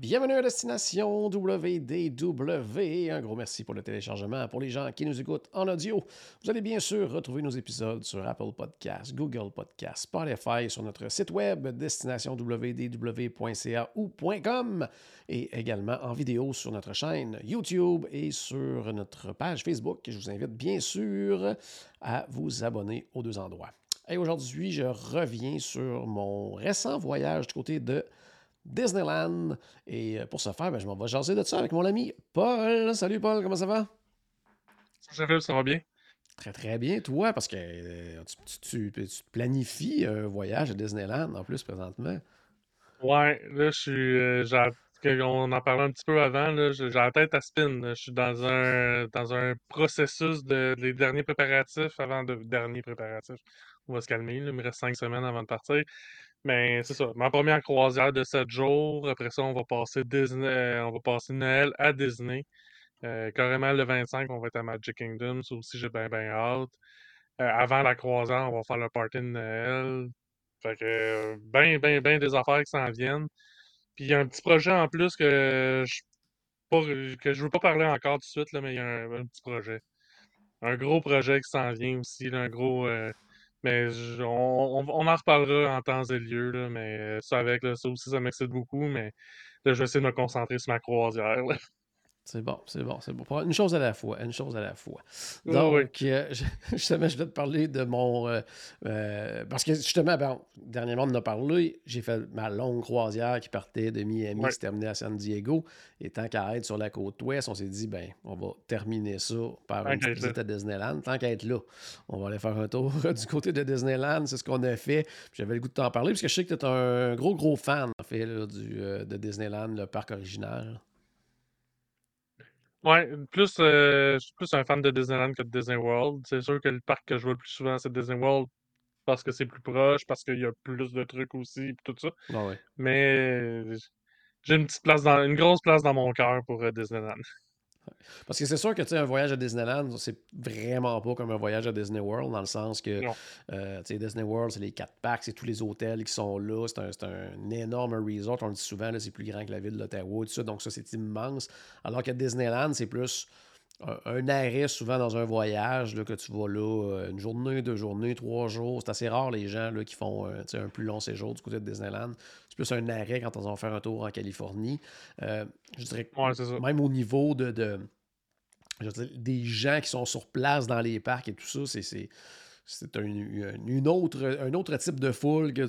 Bienvenue à Destination WDW. Un gros merci pour le téléchargement. Pour les gens qui nous écoutent en audio, vous allez bien sûr retrouver nos épisodes sur Apple Podcasts, Google Podcasts, Spotify, sur notre site web destinationwdw.ca ou .com et également en vidéo sur notre chaîne YouTube et sur notre page Facebook. Je vous invite bien sûr à vous abonner aux deux endroits. Et aujourd'hui, je reviens sur mon récent voyage du côté de Disneyland. Et euh, pour ce faire, ben, je m'en vais jaser de ça avec mon ami Paul. Salut Paul, comment ça va? Ça, ça va bien? Très très bien, toi, parce que euh, tu, tu, tu, planifies un voyage à Disneyland en plus présentement. Ouais, là, je suis. Euh, on en parlait un petit peu avant, là, j'ai la tête à spin. Je suis dans un dans un processus de les derniers préparatifs avant de derniers préparatifs. On va se calmer, il me reste cinq semaines avant de partir. Mais c'est ça, ma première croisière de 7 jours. Après ça, on va passer Disney, euh, on va passer Noël à Disney. Euh, carrément le 25, on va être à Magic Kingdom. Ça aussi, j'ai bien, bien hâte. Euh, avant la croisière, on va faire le party de Noël. Fait que, bien, bien, bien des affaires qui s'en viennent. Puis il y a un petit projet en plus que je pas, que je veux pas parler encore tout de suite, là, mais il y a un, petit projet. Un gros projet qui s'en vient aussi, un gros. Mais on, en reparlera en temps et lieu, là, mais ça avec, ça aussi, ça m'excite beaucoup, mais là, je vais essayer de me concentrer sur ma croisière. C'est bon, c'est bon, c'est bon. Une chose à la fois, une chose à la fois. Donc, euh, justement, je vais te parler de mon... Euh, euh, parce que justement, ben, dernièrement, on en a parlé, j'ai fait ma longue croisière qui partait de Miami, qui se terminait à San Diego. Et tant qu'à être sur la côte ouest, on s'est dit, ben, on va terminer ça par une visite à Disneyland. Tant qu'à être là, on va aller faire un tour du côté de Disneyland. C'est ce qu'on a fait. J'avais le goût de t'en parler, parce que je sais que tu es un gros, gros fan, en fait, du, de Disneyland, le parc original. Ouais, plus, euh, je suis plus un fan de Disneyland que de Disney World. C'est sûr que le parc que je vois le plus souvent, c'est Disney World parce que c'est plus proche, parce qu'il y a plus de trucs aussi, tout ça. Ah Mais j'ai une petite place dans, une grosse place dans mon cœur pour euh, Disneyland. Parce que c'est sûr que tu un voyage à Disneyland, c'est vraiment pas comme un voyage à Disney World, dans le sens que euh, Disney World, c'est les quatre packs, c'est tous les hôtels qui sont là, c'est un, énorme resort, on le dit souvent, c'est plus grand que la ville d'Ottawa, tout ça, donc ça c'est immense. Alors qu'à Disneyland, c'est plus un, arrêt souvent dans un voyage là, que tu vas là euh, une journée, deux journées, trois jours. C'est assez rare les gens là, qui font euh, un plus long séjour du côté de Disneyland. C'est plus un arrêt quand on va faire un tour en Californie. Euh, je dirais même au niveau de, des gens qui sont sur place dans les parcs et tout ça, c'est c'est un, une autre, un autre type de foule que,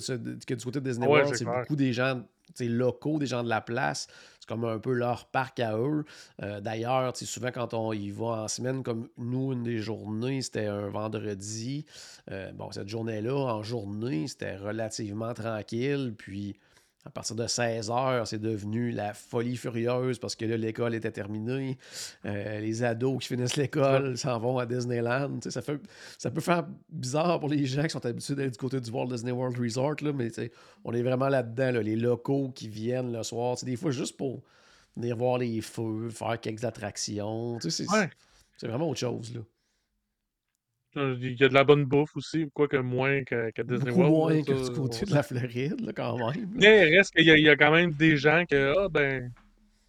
que du côté de Disney World. c'est beaucoup des gens locaux, des gens de la place. Comme un peu leur parc à eux. Euh, D'ailleurs, souvent quand on y va en semaine, comme nous, une des journées, c'était un vendredi. Euh, bon, cette journée-là, en journée, c'était relativement tranquille. Puis à partir de 16 heures, c'est devenu la folie furieuse parce que là, l'école était terminée. Euh, les ados qui finissent l'école s'en vont à Disneyland. Ça, fait, ça peut faire bizarre pour les gens qui sont habitués d'aller du côté du Walt Disney World Resort, là, mais on est vraiment là-dedans. les locaux qui viennent le soir. Des fois, juste pour venir voir les feux, faire quelques attractions. C'est vraiment autre chose. Là. Il y a de la bonne bouffe aussi, quoique moins que, que Disney World. Moins que du côté de la Floride, là, quand même. Mais il reste qu'il y, a quand même des gens que, ah, ben,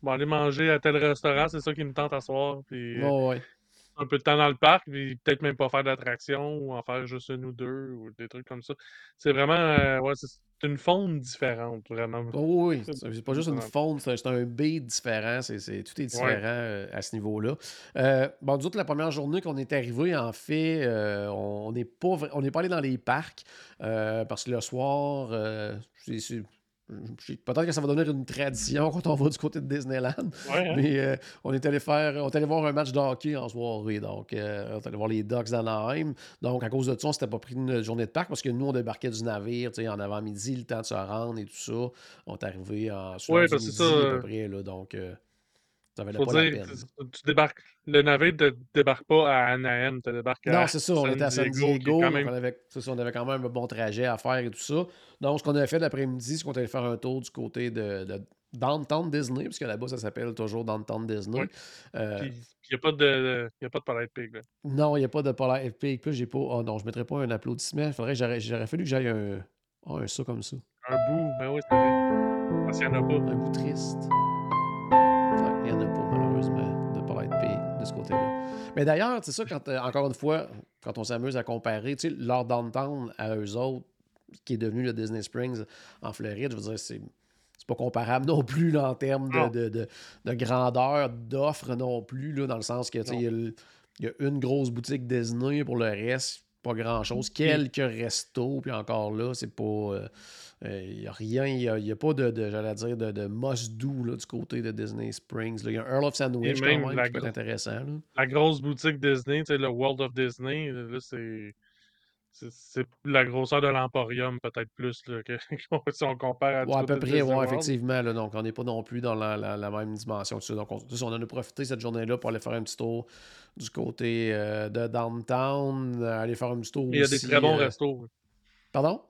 on va aller manger à tel restaurant, c'est ça qui me tente à soir. Puis, ouais un peu de temps dans le parc, puis peut-être même pas faire d'attraction ou en faire juste une ou deux ou des trucs comme ça. C'est vraiment euh, ouais, c'est une faune différente, vraiment. Oh oui, c'est pas juste une faune, c'est un B différent, c'est, tout est différent euh, à ce niveau-là. Euh, bon, autres, la première journée qu'on est arrivé, en fait, on n'est pas, on pas allé dans les parcs parce que le soir, c'est Peut-être que ça va devenir une tradition quand on va du côté de Disneyland. Hein. Mais euh, on est allé faire, on est allé voir un match de hockey en soirée. Donc, euh, on est allé voir les Ducks d'Anaheim. Donc, à cause de ça, on s'était pas pris une journée de parc parce que nous, on débarquait du navire en avant-midi, le temps de se rendre et tout ça. On est arrivé en soirée ouais, à peu près. Là, donc, ça valait pas la peine. Tu débarques, le navire ne débarque pas à Anaheim, tu débarques à Non, c'est ça, on était à San Diego. On, avait, on avait quand même un bon trajet à faire et tout ça. Donc, ce qu'on avait fait l'après-midi, c'est qu'on allait faire un tour du côté de, de Downtown Disney, puisque là-bas, ça s'appelle toujours Downtown Disney. Euh, il n'y a pas de, y a pas de Polite Pig. Là. Non, il n'y a pas de Polite Pig. Puis j'ai pas. Oh non, je ne mettrais pas un applaudissement. Faudrait, j'aurais, j'aurais fallu que j'aille un. Oh, un ça comme ça. Un bout, ben oui, c'est vrai. Parce qu'il n'y en a pas. Un bout triste. Il n'y en a pas, malheureusement, de Polite Pig de ce côté-là. Mais d'ailleurs, c'est ça, quand, euh, encore une fois, quand on s'amuse à comparer, tu sais, leur downtown à eux autres, qui est devenu le Disney Springs en Floride, je veux dire, c'est c'est pas comparable non plus là, en termes de, de, de, grandeur, d'offres non plus, là, dans le sens que il y, a une grosse boutique Disney pour le reste, pas grand chose. Quelques restos, puis encore là, c'est pas. Il euh, n'y a rien, il n'y a, pas de, j'allais dire, de, de must-do du côté de Disney Springs. Il y a un Earl of Sandwich quand même, qui peut être intéressant. La grosse boutique Disney, le World of Disney, c'est c'est la grosseur de l'Emporium, peut-être plus, là, que, si on compare à ouais, à peu près, oui, effectivement. Là, donc, on n'est pas non plus dans la, la, même dimension. Donc, on, on, en a profité cette journée-là pour aller faire un petit tour du côté euh, de downtown, aller faire un petit tour. Il y a des très bons euh, restos. Pardon?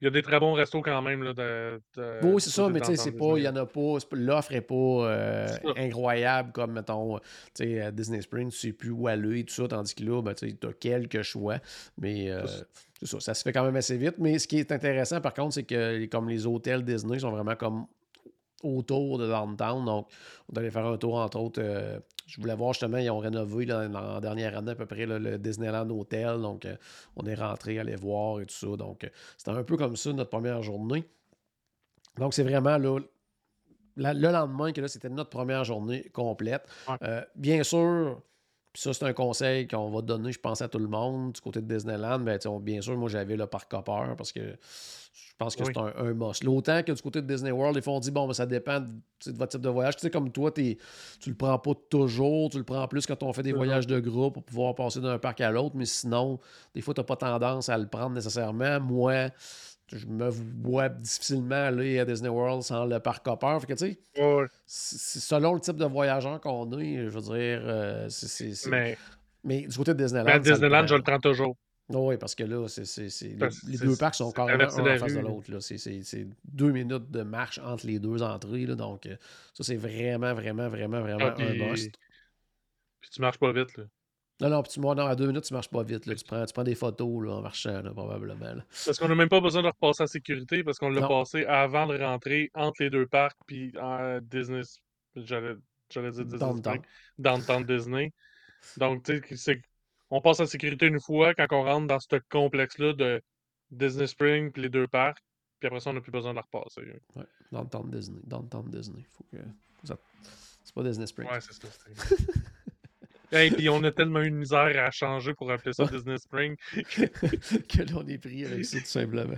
Il y a des très bons restos quand même. Là, de, oui, c'est ça, mais tu sais, c'est pas, il y en a pas, l'offre n'est pas euh, incroyable comme, mettons, à Disney Springs, tu sais plus où aller et tout ça, tandis que là, ben, tu as quelques choix, mais euh, c'est ça, ça se fait quand même assez vite. Mais ce qui est intéressant, par contre, c'est que comme les hôtels Disney sont vraiment comme autour de downtown. Donc, on allait faire un tour, entre autres. Euh, je voulais voir justement, ils ont rénové dans la dernière année à peu près le Disneyland Hotel. Donc, euh, on est rentré, aller voir et tout ça. Donc, euh, c'était un peu comme ça notre première journée. Donc, c'est vraiment là, le lendemain que là, c'était notre première journée complète. bien sûr, ça, c'est un conseil qu'on va donner, je pense, à tout le monde du côté de Disneyland. Ben, bien sûr, moi, j'avais le parc Hopper parce que je pense que c'est un, un must. L'autant que du côté de Disney World, ils font dit bon, ben, ça dépend de, votre type de voyage. Tu sais, comme toi, tu le prends pas toujours, tu le prends plus quand on fait des voyages de groupe pour pouvoir passer d'un parc à l'autre, mais sinon, des fois, tu n'as pas tendance à le prendre nécessairement. Moi, je me vois difficilement aller à Disney World sans le parc Hopper. Fait que, tu sais, selon le type de voyageur qu'on est, je veux dire, euh, c'est. Mais... mais... du côté de Disneyland. À Disneyland, je le prends toujours. oui, parce que là, c'est, les, deux parcs sont carrément un en face de l'autre. C'est, deux minutes de marche entre les deux entrées. Là, donc, euh, ça, c'est vraiment, vraiment, vraiment, vraiment ah, un must. Puis tu marches pas vite. Là. Non, non, tu, non, à deux minutes, tu marches pas vite. Là. Tu, prends, tu prends des photos là, en marchant, probablement. Parce qu'on n'a même pas besoin de repasser en sécurité parce qu'on l'a passé avant de rentrer entre les deux parcs puis en Disney. J'allais dire Disney. Downtown. Downtown Disney. Donc, tu sais, on passe en sécurité une fois quand on rentre dans ce complexe-là de Disney Spring puis les deux parcs. Puis après ça, on n'a plus besoin de la repasser. Ouais, Downtown Disney. Downtown Disney. Faut que... C'est pas Disney Spring. Ouais, c'est ça. Et puis on a tellement une misère à changer pour appeler ça Disney Spring que là on est pris avec ça tout simplement.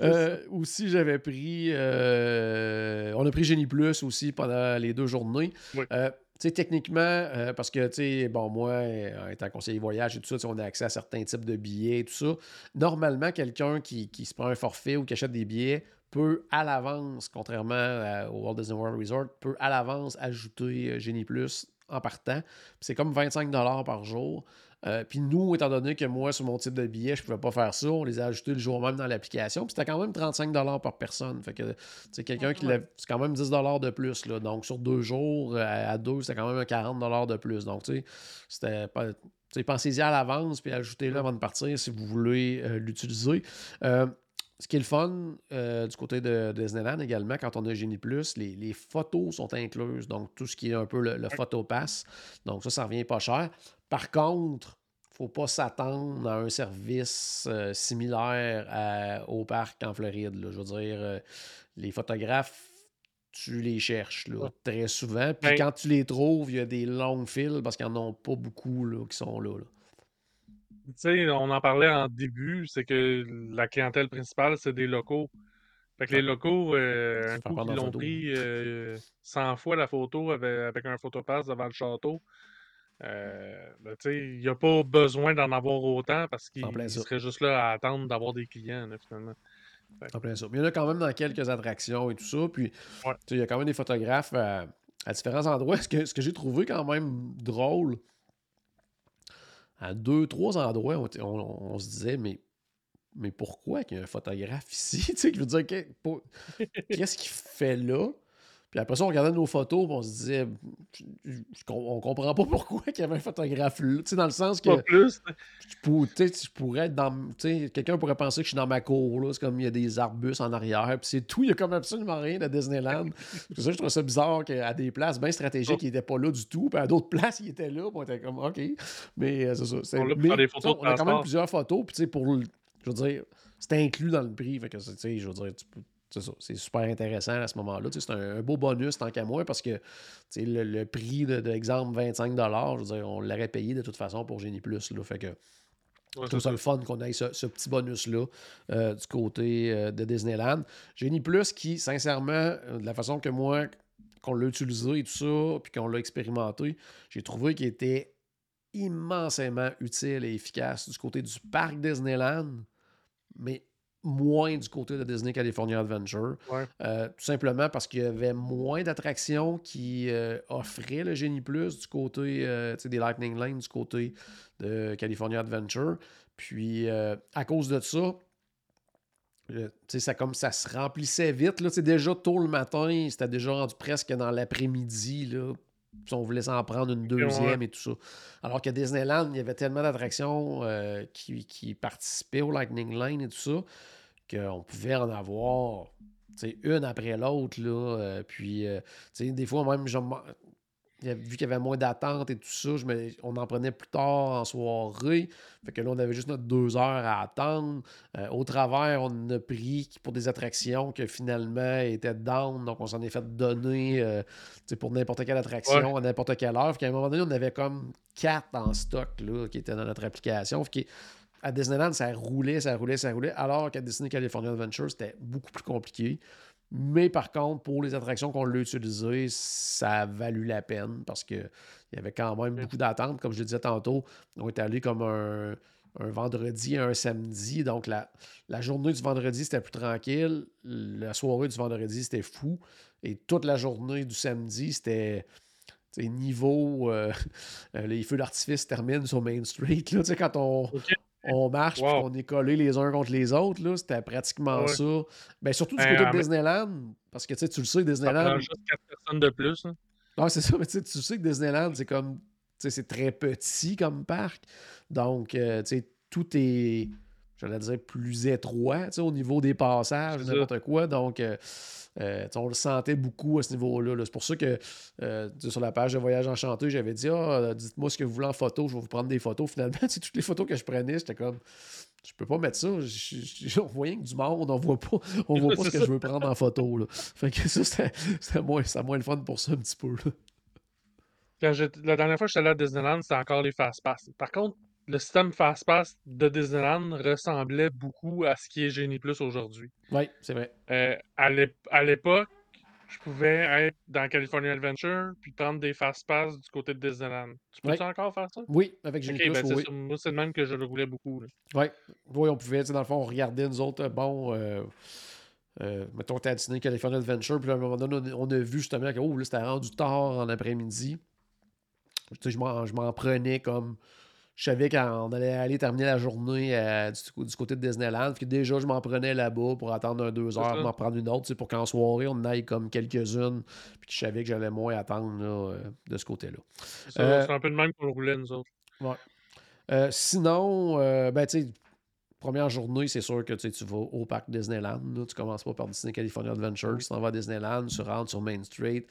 Euh, aussi j'avais pris, euh, on a pris Genie Plus aussi pendant les deux journées. Euh, tu sais, techniquement, parce que, tu sais, bon, moi, étant conseiller voyage et tout ça, on a accès à certains types de billets et tout ça. Normalement, quelqu'un qui, qui, se prend un forfait ou qui achète des billets peut à l'avance, contrairement au Walt Disney World Resort, peut à l'avance ajouter Genie Plus en partant. C'est comme 25 par jour. Euh, puis nous, étant donné que moi, sur mon type de billet, je ne pouvais pas faire ça, on les a ajoutés le jour même dans l'application. Puis c'était quand même 35 par personne. Fait que c'est quelqu'un qui C'est quand même 10 de plus. Là. Donc sur deux jours, à, deux, c'était quand même 40 de plus. Donc tu sais, c'était pas. Pensez-y à l'avance, puis ajoutez-le avant de partir si vous voulez euh, l'utiliser. Euh, ce qui est le fun euh, du côté de, Disneyland également, quand on a Genie Plus, les, photos sont incluses. Donc, tout ce qui est un peu le, le photopass. Donc, ça, ça revient pas cher. Par contre, il ne faut pas s'attendre à un service euh, similaire au parc en Floride. Je veux dire, euh, les photographes, tu les cherches très souvent. Puis quand tu les trouves, il y a des longues files parce qu'il n'y en a pas beaucoup là, qui sont là. Sais, on en parlait en début, c'est que la clientèle principale, c'est des locaux. Fait que les locaux, euh, un coup qu'ils l'ont pris 100 fois la photo avec, un photopass devant le château, euh, ben, il n'y a pas besoin d'en avoir autant parce qu'il serait juste là à attendre d'avoir des clients, finalement. En plein ça. Mais il y en a quand même dans quelques attractions et tout ça. Puis, il y a quand même des photographes à, différents endroits. Ce que, ce que j'ai trouvé quand même drôle, à deux, trois endroits, on, se disait, mais, mais pourquoi qu'il y a un photographe ici? tu sais, je veux dire, qu'est-ce qu'il fait là? Puis après ça, on regardait nos photos, on se disait, on comprend pas pourquoi il y avait un photographe là. Tu sais, dans le sens que. Pas plus. Je, pourrais être dans. Tu sais, quelqu'un pourrait penser que je suis dans ma cour, là. C'est comme il y a des arbustes en arrière, puis c'est tout. Il y a comme absolument rien de Disneyland. c'est ça, je trouve ça bizarre qu'à des places bien stratégiques, il n'était pas là du tout. Puis à d'autres places, il était là. Puis on était comme, OK. Mais euh, c'est ça. On, mais, des photos on a quand même plusieurs photos, puis tu sais, pour. Je veux dire, c'était inclus dans le prix. Fait que, tu sais, je veux dire, tu peux c'est super intéressant à ce moment-là. C'est un, beau bonus tant qu'à moi parce que le, le, prix de, l'exemple 25 je veux dire, on l'aurait payé de toute façon pour Génie Plus. Là, fait que je trouve ça le fun qu'on ait ce, petit bonus-là euh, du côté euh, de Disneyland. Génie Plus qui, sincèrement, euh, de la façon que moi, qu'on l'a utilisé et tout ça, puis qu'on l'a expérimenté, j'ai trouvé qu'il était immensément utile et efficace du côté du parc Disneyland, mais moins du côté de Disney California Adventure. Euh, tout simplement parce qu'il y avait moins d'attractions qui euh, offraient le Génie Plus du côté euh, des Lightning Lane, du côté de California Adventure. Puis à cause de ça, ça, comme ça se remplissait vite. Là, déjà tôt le matin, c'était déjà rendu presque dans l'après-midi. Si on voulait s'en prendre une deuxième et tout ça. Alors qu'à Disneyland, il y avait tellement d'attractions qui, qui, participaient au Lightning Lane et tout ça qu'on pouvait en avoir une après l'autre. Là, euh, puis, euh, des fois, même, vu qu'il y avait moins d'attente et tout ça, on en prenait plus tard en soirée. Fait que là, on avait juste notre deux heures à attendre. Euh, au travers, on a pris pour des attractions qui finalement étaient down. Donc, on s'en est fait donner pour n'importe quelle attraction à n'importe quelle heure. Fait qu'à un moment donné, on avait comme quatre en stock là, qui étaient dans notre application. Fait à Disneyland, ça roulait, ça roulait, ça roulait, alors qu'à Disney California Adventure, c'était beaucoup plus compliqué. Mais par contre, pour les attractions qu'on l'a utilisées, ça a valu la peine parce qu'il y avait quand même beaucoup d'attentes. Comme je le disais tantôt, on est allé comme un, vendredi et un samedi. Donc, la, la journée du vendredi, c'était plus tranquille. La soirée du vendredi, c'était fou. Et toute la journée du samedi, c'était niveau. Euh, les feux d'artifice terminent sur Main Street. Là, quand on, on marche, wow. on est collés les uns contre les autres. Là, c'était pratiquement ça. Ben, surtout du ben, côté de Disneyland, parce que tu le sais, Disneyland. Ça juste 4 personnes de plus. Hein. Ah, c'est ça, mais tu sais que Disneyland, c'est comme. C'est très petit comme parc. Donc, euh, sais tout est, j'allais dire, plus étroit au niveau des passages, n'importe quoi. Donc, euh, euh, on le sentait beaucoup à ce niveau-là. c'est pour ça que euh, sur la page de Voyage Enchanté, j'avais dit ah, dites-moi ce que vous voulez en photo, je vais vous prendre des photos. Finalement, toutes les photos que je prenais, j'étais comme je peux pas mettre ça. On voit rien que du monde, on voit pas, on voit pas ce que je veux prendre en photo. Là. Fait que ça, c'était moins, moins le fun pour ça un petit peu. Quand la dernière fois que j'étais allé à Disneyland, c'était encore les fast-pass. Par contre, le système Fast-Pass de Disneyland ressemblait beaucoup à ce qui est Genie Plus aujourd'hui. Oui, c'est vrai. Euh, à l'époque, je pouvais être dans California Adventure puis prendre des Fast-Pass du côté de Disneyland. Tu peux encore faire ça? Oui, avec Genie Plus, ben, oui. Moi, c'est le même que je le voulais beaucoup. Oui. oui, on pouvait. Dans le fond, on regardait nous autres, bon... Euh... Euh, mettons, à Disney California Adventure, puis à un moment donné, on a, vu justement que oh, là, c'était rendu tard en après-midi. Je m'en prenais comme je savais qu'on allait aller terminer la journée euh, du, côté de Disneyland. Puis déjà, je m'en prenais là-bas pour attendre un deux heures, m'en prendre une autre, pour qu'en soirée, on aille comme quelques-unes. Puis je savais que j'allais moins attendre euh, de ce côté-là. Euh, c'est un peu de même qu'on roulait, nous autres. Ouais. sinon, ben, tu sais, première journée, c'est sûr que tu vas au parc Disneyland. Tu commences pas par Disney California Adventure. Tu t'en vas à Disneyland, tu rentres sur Main Street.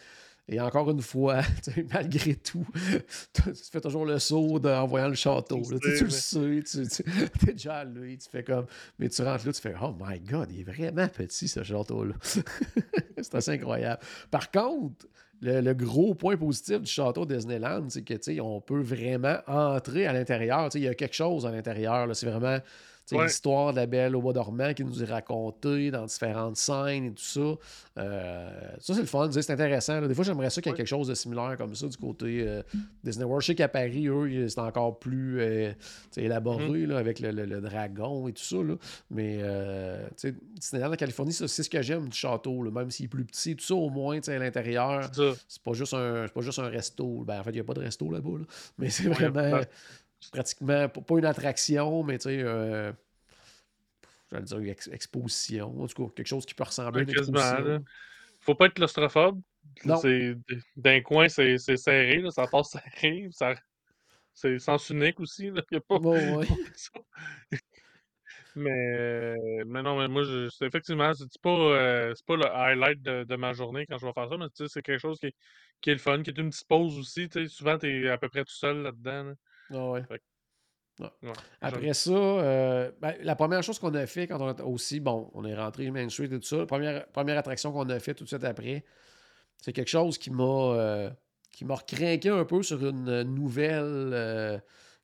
Et encore une fois, malgré tout, tu fais toujours le saut en voyant le château. tu, le sais, tu, es déjà allé, tu fais comme. Mais tu rentres là, tu fais Oh my god, il est vraiment petit ce château-là. c'est assez incroyable. Par contre, le, gros point positif du château Disneyland, c'est que on peut vraiment entrer à l'intérieur. Il y a quelque chose à l'intérieur. C'est vraiment l'histoire de la Belle au bois dormant qui nous est racontée dans différentes scènes et tout ça. Euh, ça, c'est le fun. C'est intéressant. Des fois, j'aimerais ça qu'il y ait quelque chose de similaire comme ça du côté euh, Disney World. Je sais qu'à Paris, eux, c'est encore plus euh, élaboré mm-hmm. avec le, dragon et tout ça. Mais Disneyland en Californie, c'est ce que j'aime du château. Même s'il est plus petit, tout ça, au moins, à l'intérieur, c'est pas, juste un, pas juste un resto. Ben, en fait, il n'y a pas de resto là-bas. Mais c'est vraiment pratiquement, pas une attraction, mais tu sais, euh, j'allais dire une exposition, en tout cas, quelque chose qui peut ressembler à une exposition. Faut pas être claustrophobe. D'un coin, c'est serré, là, ça passe serré, ça, c'est sens unique aussi. Là. Y a pas... Bon, ouais. mais, mais non, mais moi, je, effectivement, c'est pas, euh, pas le highlight de, de, ma journée quand je vais faire ça, mais c'est quelque chose qui, qui, est le fun, qui est une petite pause aussi. Souvent, tu es à peu près tout seul là-dedans. Là. Ah ouais. Après ça, euh, ben, la première chose qu'on a fait quand on a aussi, bon, on est rentré Main Street et tout ça, la première, première attraction qu'on a fait tout de suite après, c'est quelque chose qui m'a euh, qui m'a recrinqué un peu sur une nouvelle euh,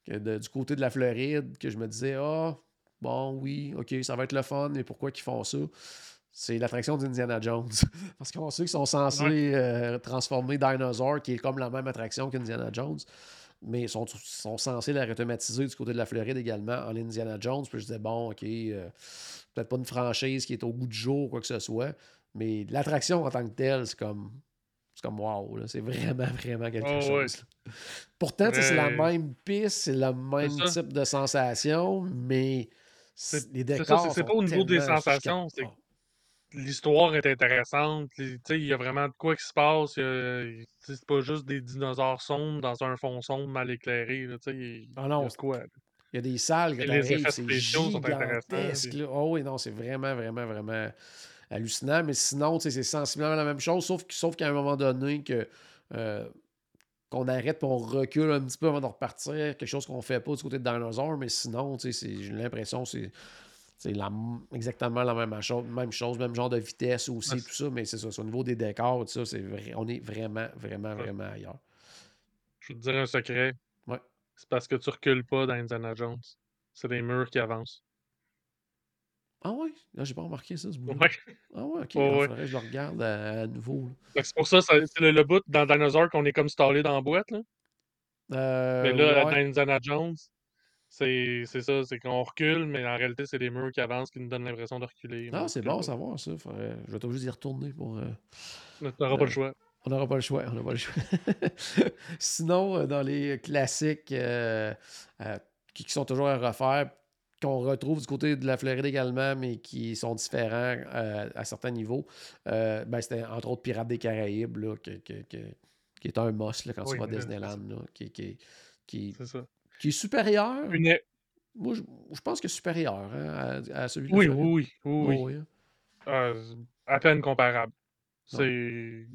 du côté de la Floride, que je me disais, ah, bon, oui, ok, ça va être le fun, mais pourquoi qu'ils font ça? C'est l'attraction d'Indiana Jones. Parce qu'on sait qu'ils sont censés transformer Dinosaur, qui est comme la même attraction qu'Indiana Jones mais ils sont, sont, censés la réautomatiser du côté de la Floride également en Indiana Jones. Puis je disais, bon, OK, euh, peut-être pas une franchise qui est au bout du jour, quoi que ce soit, mais l'attraction en tant que telle, c'est comme. C'est comme wow, c'est vraiment, vraiment quelque oh, chose. Pourtant, c'est la même piste, c'est le même type de sensation, mais les décors. C'est pas au niveau des sensations, c'est l'histoire est intéressante. Il y a vraiment de quoi qui se passe. C'est pas juste des dinosaures sombres dans un fond sombre mal éclairé. Là, ah non, c'est quoi. Il y a des salles qui arrivent, c'est gigantesque. Oh oui, non, c'est vraiment, vraiment, vraiment hallucinant. Mais sinon, c'est sensiblement la même chose, sauf, sauf qu'à un moment donné, que euh, qu'on arrête et on recule un petit peu avant de repartir, quelque chose qu'on fait pas du côté de Dinosaur, mais sinon, j'ai l'impression que c'est c'est exactement la même chose, même chose, même genre de vitesse aussi, tout ça, mais c'est ça. Au niveau des décors, tout ça, c'est vrai, on est vraiment, vraiment, vraiment ailleurs. Je vais te dire un secret. Ouais. C'est parce que tu recules pas dans Indiana Jones. C'est des murs qui avancent. Ah ouais? Là, j'ai pas remarqué ça, ce bout. Ouais. Ah ouais, ok. je le regarde à, nouveau. C'est pour ça, c'est le, bout dans Dinosaur qu'on est comme stallé dans la boîte. Là. Euh, mais là, dans Indiana Jones, c'est ça, c'est qu'on recule, mais en réalité, c'est les murs qui avancent qui nous donnent l'impression de reculer. Ah, c'est bon à savoir ça. Je vais t'obliger d'y retourner pour. Euh, on n'aura pas le choix. On n'aura pas le choix. On n'aura pas le choix. Sinon, euh, dans les classiques euh, qui, sont toujours à refaire, qu'on retrouve du côté de la Floride également, mais qui sont différents à certains niveaux, ben, c'était entre autres Pirates des Caraïbes, là, qui, est un must quand tu vas à Disneyland. qui, qui, c'est ça qui est supérieur? Moi, je, pense que supérieur hein, à, celui oui, oui, oui, oui, hein. euh, à peine comparable. C'est.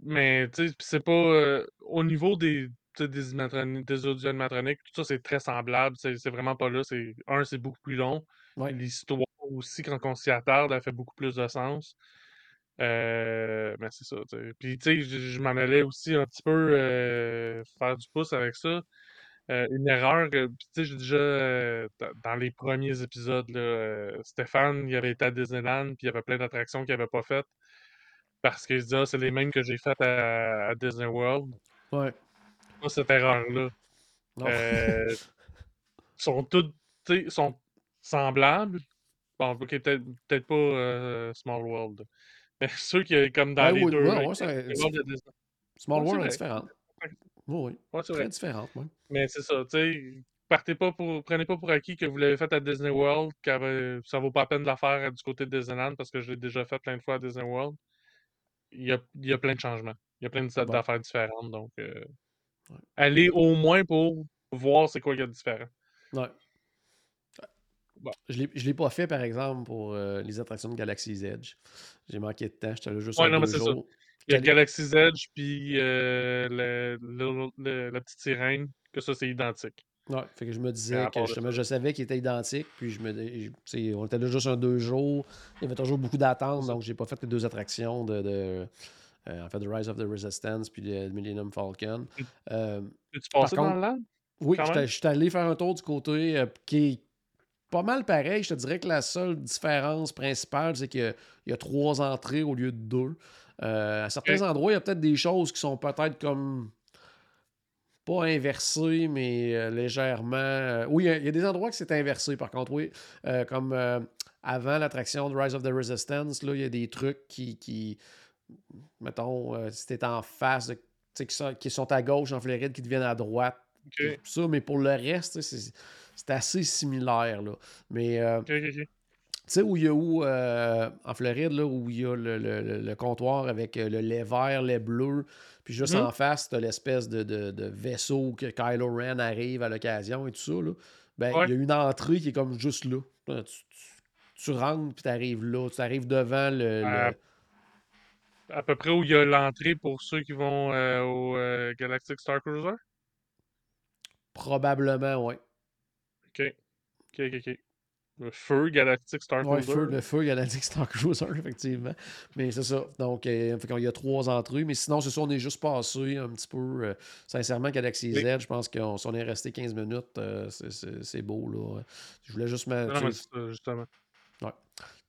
Mais, tu sais, c'est pas. Euh, au niveau des, des, des audio animatroniques, tout ça, c'est très semblable. C'est vraiment pas là. Un, c'est beaucoup plus long. L'histoire aussi, quand on s'y attarde, elle fait beaucoup plus de sens. Euh, mais c'est ça. Puis, tu sais, je, m'en allais aussi un petit peu faire du pouce avec ça. Euh, une erreur, euh, tu sais, j'ai déjà, euh, dans les premiers épisodes, là, Stéphane, il avait été à Disneyland, puis il y avait plein d'attractions qu'il n'avait pas faites parce qu'il se ah, c'est les mêmes que j'ai faites à, Disney World. Ouais. Pas cette erreur-là. Sont toutes, tu sais, sont semblables. Bon, ok, peut-être pas Small World. Mais ceux qui, comme dans les deux. Small World est différent. Oui, oui. très différente, Mais c'est ça, tu sais, partez pas pour, prenez pas pour acquis que vous l'avez fait à Disney World, que ça vaut pas la peine de la faire du côté de Disneyland parce que je l'ai déjà fait plein de fois à Disney World. Il y a, il y a plein de changements. Il y a plein d'affaires différentes. Donc, euh, allez au moins pour voir c'est quoi qu'il y a de différent. Ouais. Je ne l'ai pas fait, par exemple, pour euh, les attractions de Galaxy's Edge. J'ai manqué de temps. J'étais là juste ouais, un deux jours. Il y a Galaxy's Edge, puis euh, la petite sirène, que ça, c'est identique. Ouais, fait que je me disais que justement, je savais qu'il était identique, puis je me on était là juste un deux jours, il y avait toujours beaucoup d'attentes, donc j'ai pas fait les deux attractions de, de euh, en fait, The Rise of the Resistance puis The Millennium Falcon. Euh, tu passé dans le land? Oui, je suis allé faire un tour du côté qui est pas mal pareil. Je te dirais que la seule différence principale, c'est qu'il y, a trois entrées au lieu de deux. Euh, à certains endroits, il y a peut-être des choses qui sont peut-être comme pas inversées, mais euh, légèrement. Euh, oui, il y, a des endroits que c'est inversé, par contre, oui. comme avant l'attraction de Rise of the Resistance, là, il y a des trucs qui, qui mettons, si t'es en face, qui, sont à gauche en Floride, qui deviennent à droite. Ça, mais pour le reste, c'est assez similaire. Là. Mais sais, où il y a où, euh, en Floride, là, où il y a le, comptoir avec euh, le lait vert, lait bleu, puis juste en mm-hmm. face, tu as l'espèce de, vaisseau que Kylo Ren arrive à l'occasion et tout ça. Là. Ben, il y a une entrée qui est comme juste là. Tu, rentres, puis tu arrives là. Tu arrives devant le, À peu près où il y a l'entrée pour ceux qui vont euh, au Galactic Star Cruiser? Probablement, oui. OK. OK, OK, OK. Le feu Galactic Star Cruiser. le feu Galactic Star Cruiser, effectivement. Mais c'est ça. Donc, euh, il y a trois entrées. Mais sinon, c'est ça, on est juste passé un petit peu. Euh, sincèrement, Galaxy Z, je pense qu'on si on est resté 15 minutes, euh, c'est beau. Là. Je voulais juste mettre. Non, mais justement. Ouais.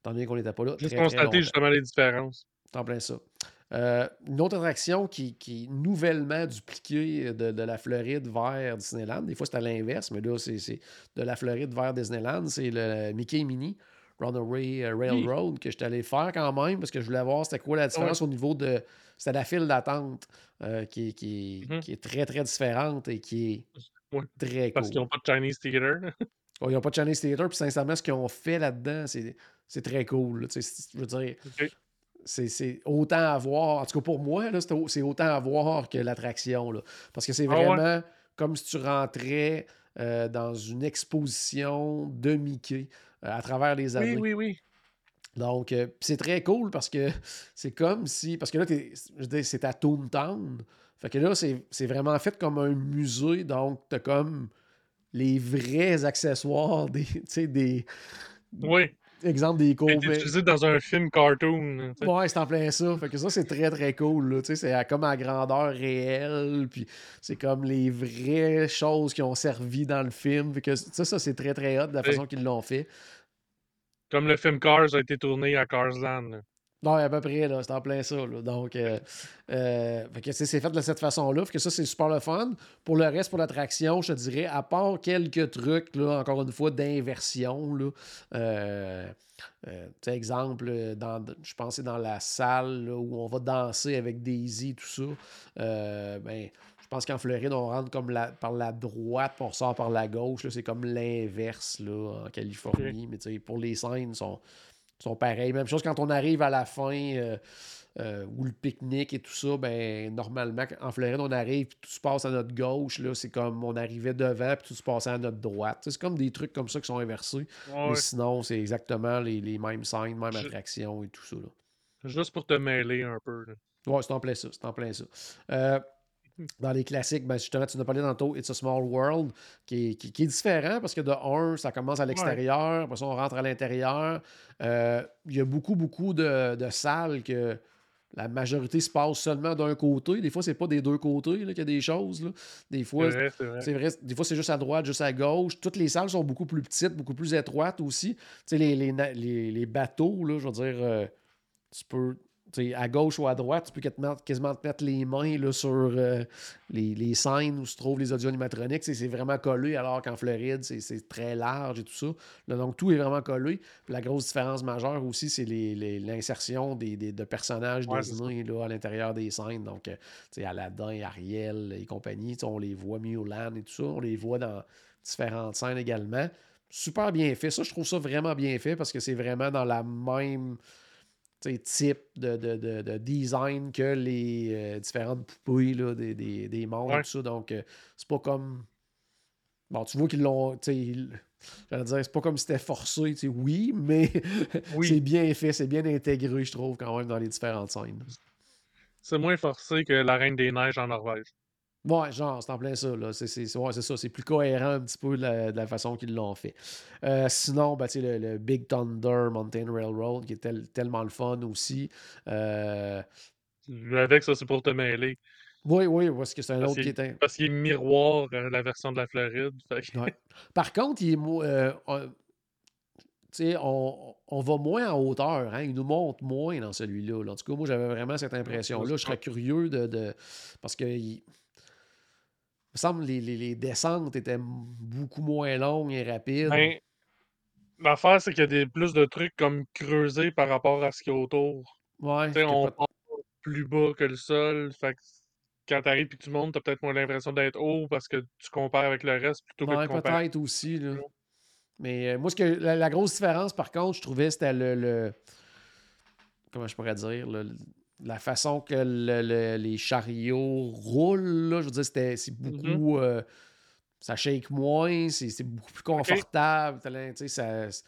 Tant bien qu'on n'était pas là. Juste constater justement les différences. T'en plein ça. Euh, une autre attraction qui, est nouvellement dupliquée de, la Floride vers Disneyland. Des fois, c'est à l'inverse, mais là, c'est de la Floride vers Disneyland. C'est le Mickey Mini Runaway euh, Railroad que je suis allé faire quand même parce que je voulais voir c'était quoi la différence au niveau de. C'était la file d'attente euh, qui, mm-hmm. qui, est très, très différente et qui est très cool. Parce qu'ils n'ont pas de Chinese Theater. ils n'ont pas de Chinese Theater, puis sincèrement, ce qu'ils ont fait là-dedans, c'est très cool. je veux dire, c'est autant à voir. En tout cas, pour moi, c'est autant à voir que l'attraction. Parce que c'est ah vraiment comme si tu rentrais euh, dans une exposition de Mickey euh, à travers les années. Oui, oui, oui. Donc, euh, c'est très cool parce que c'est comme si. Parce que là, c'est à Toontown. Fait que là, c'est vraiment fait comme un musée. Donc, t'as comme les vrais accessoires des. des oui exemple des cours. utilisé dans un film cartoon. Ouais, c'est en plein ça. Fait que ça, c'est très très cool. C'est comme à grandeur réelle. Puis c'est comme les vraies choses qui ont servi dans le film. Fait que ça, ça c'est très très hot de la façon qu'ils l'ont fait. Comme le film Cars a été tourné à Carsland. Non, à peu près, là, c'est en plein ça. Donc, euh, euh, c'est fait de cette façon-là. que ça, c'est super le fun. Pour le reste, pour l'attraction, je te dirais, à part quelques trucs, là, encore une fois, d'inversion, là, euh, exemple, dans, je pensais dans la salle où on va danser avec Daisy, tout ça. ben, je pense qu'en Floride, on rentre comme la, par la droite, puis on sort par la gauche. C'est comme l'inverse en Californie. Mais pour les scènes, sont sont pareils. Même chose quand on arrive à la fin euh, euh, ou le pique-nique et tout ça, ben normalement, en Floride, on arrive tout se passe à notre gauche. Là, c'est comme on arrivait devant puis tout se passait à notre droite. C'est comme des trucs comme ça qui sont inversés. Mais sinon, c'est exactement les, mêmes scènes, même attraction et tout ça. Juste pour te mêler un peu. Ouais, c'est en plein ça. C'est en plein ça. Euh, dans les classiques, ben justement, tu nous as parlé tantôt It's a Small World, qui est, qui, est différent parce que de un, ça commence à l'extérieur, après ça, on rentre à l'intérieur. Euh, il y a beaucoup, beaucoup de, de, salles que la majorité se passe seulement d'un côté. Des fois, c'est pas des deux côtés qu'il y a des choses. Là. Des fois, c'est vrai, Des fois, c'est juste à droite, juste à gauche. Toutes les salles sont beaucoup plus petites, beaucoup plus étroites aussi. Tu sais, les, les, les, les, bateaux, là, je veux dire, euh, tu peux à gauche ou à droite, tu peux quasiment te mettre les mains là, sur euh, les, les, scènes où se trouvent les audio animatroniques. C'est vraiment collé, alors qu'en Floride, c'est très large et tout ça. donc, tout est vraiment collé. la grosse différence majeure aussi, c'est l'insertion des, des, de personnages Disney là, à l'intérieur des scènes. Donc, euh, Aladdin, Ariel et compagnie, on les voit, Mulan et tout ça. On les voit dans différentes scènes également. Super bien fait. Ça, je trouve ça vraiment bien fait parce que c'est vraiment dans la même type de, de, de, design que les euh, différentes poupées là, des, des, des mondes tout ça. Donc, euh, c'est pas comme. Bon, tu vois qu'ils l'ont. J'allais dire, c'est pas comme si c'était forcé, oui, mais c'est bien fait, c'est bien intégré, je trouve, quand même, dans les différentes scènes. C'est moins forcé que la Reine des Neiges en Norvège. Ouais, genre, c'est en plein ça. C'est ça. C'est plus cohérent un petit peu de la, façon qu'ils l'ont fait. Euh, sinon, ben, le, le Big Thunder Mountain Railroad, qui est tellement le fun aussi. Euh... Avec ça, c'est pour te mêler. Oui, oui, parce que c'est un autre qui est. Parce qu'il est miroir, euh, la version de la Floride. Par contre, il est. Euh, on, on, va moins en hauteur. Hein? Il nous monte moins dans celui-là. En tout cas, moi, j'avais vraiment cette impression-là. Je serais curieux de. parce que. Il, me semble que les, les, descentes étaient beaucoup moins longues et rapides. Ben, l'affaire, c'est qu'il y a des, plus de trucs comme creuser par rapport à ce qu'il y a autour. Ouais. on pas... plus bas que le sol. Fait que quand t'arrives et que tu montes, t'as peut-être moins l'impression d'être haut parce que tu compares avec le reste plutôt que de comparer. peut-être aussi. Là. Mais euh, moi, ce que, la, grosse différence, par contre, je trouvais, c'était le, Comment je pourrais dire La façon que les chariots roulent. Là, je veux dire, c'était, c'est mm-hmm. beaucoup. Euh, ça shake moins, c'est, beaucoup plus confortable. Okay. Ça, je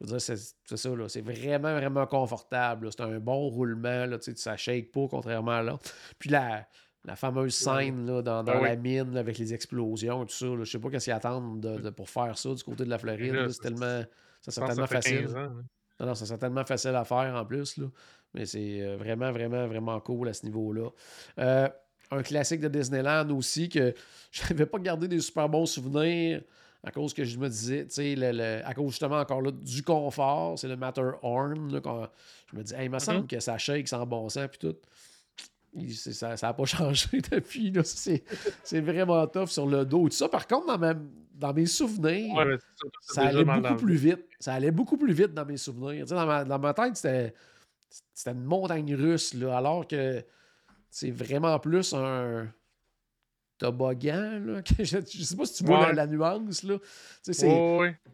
veux dire, c'est, ça, là, c'est vraiment, vraiment confortable. C'est un bon roulement. Là, ça shake pas, contrairement à l'autre. Puis la, la fameuse scène là, dans, ben la mine avec les explosions et tout ça. Là. Je sais pas qu'est-ce qu'ils attendent de, pour faire ça du côté de la Floride. C'est tellement. Ça tellement facile. Non, non, ça serait tellement facile à faire en plus. Là. Mais c'est euh, vraiment, vraiment, vraiment cool à ce niveau-là. Euh, un classique de Disneyland aussi que je n'avais pas gardé des super bons souvenirs à cause que je me disais, tu sais, à cause justement encore là du confort, c'est le Matterhorn. Là, quand je me dis, il me mm-hmm. semble que ça shake sans bon sens puis tout ça n'a pas changé depuis. C'est vraiment tough sur le dos. Tout ça, par contre, dans, dans mes souvenirs, ça, allait beaucoup plus vite. Ça allait beaucoup plus vite dans mes souvenirs. Dans ma, dans ma, tête, c'était une montagne russe, là, alors que c'est vraiment plus un toboggan. Là, je, ne sais pas si tu vois la, nuance. Là.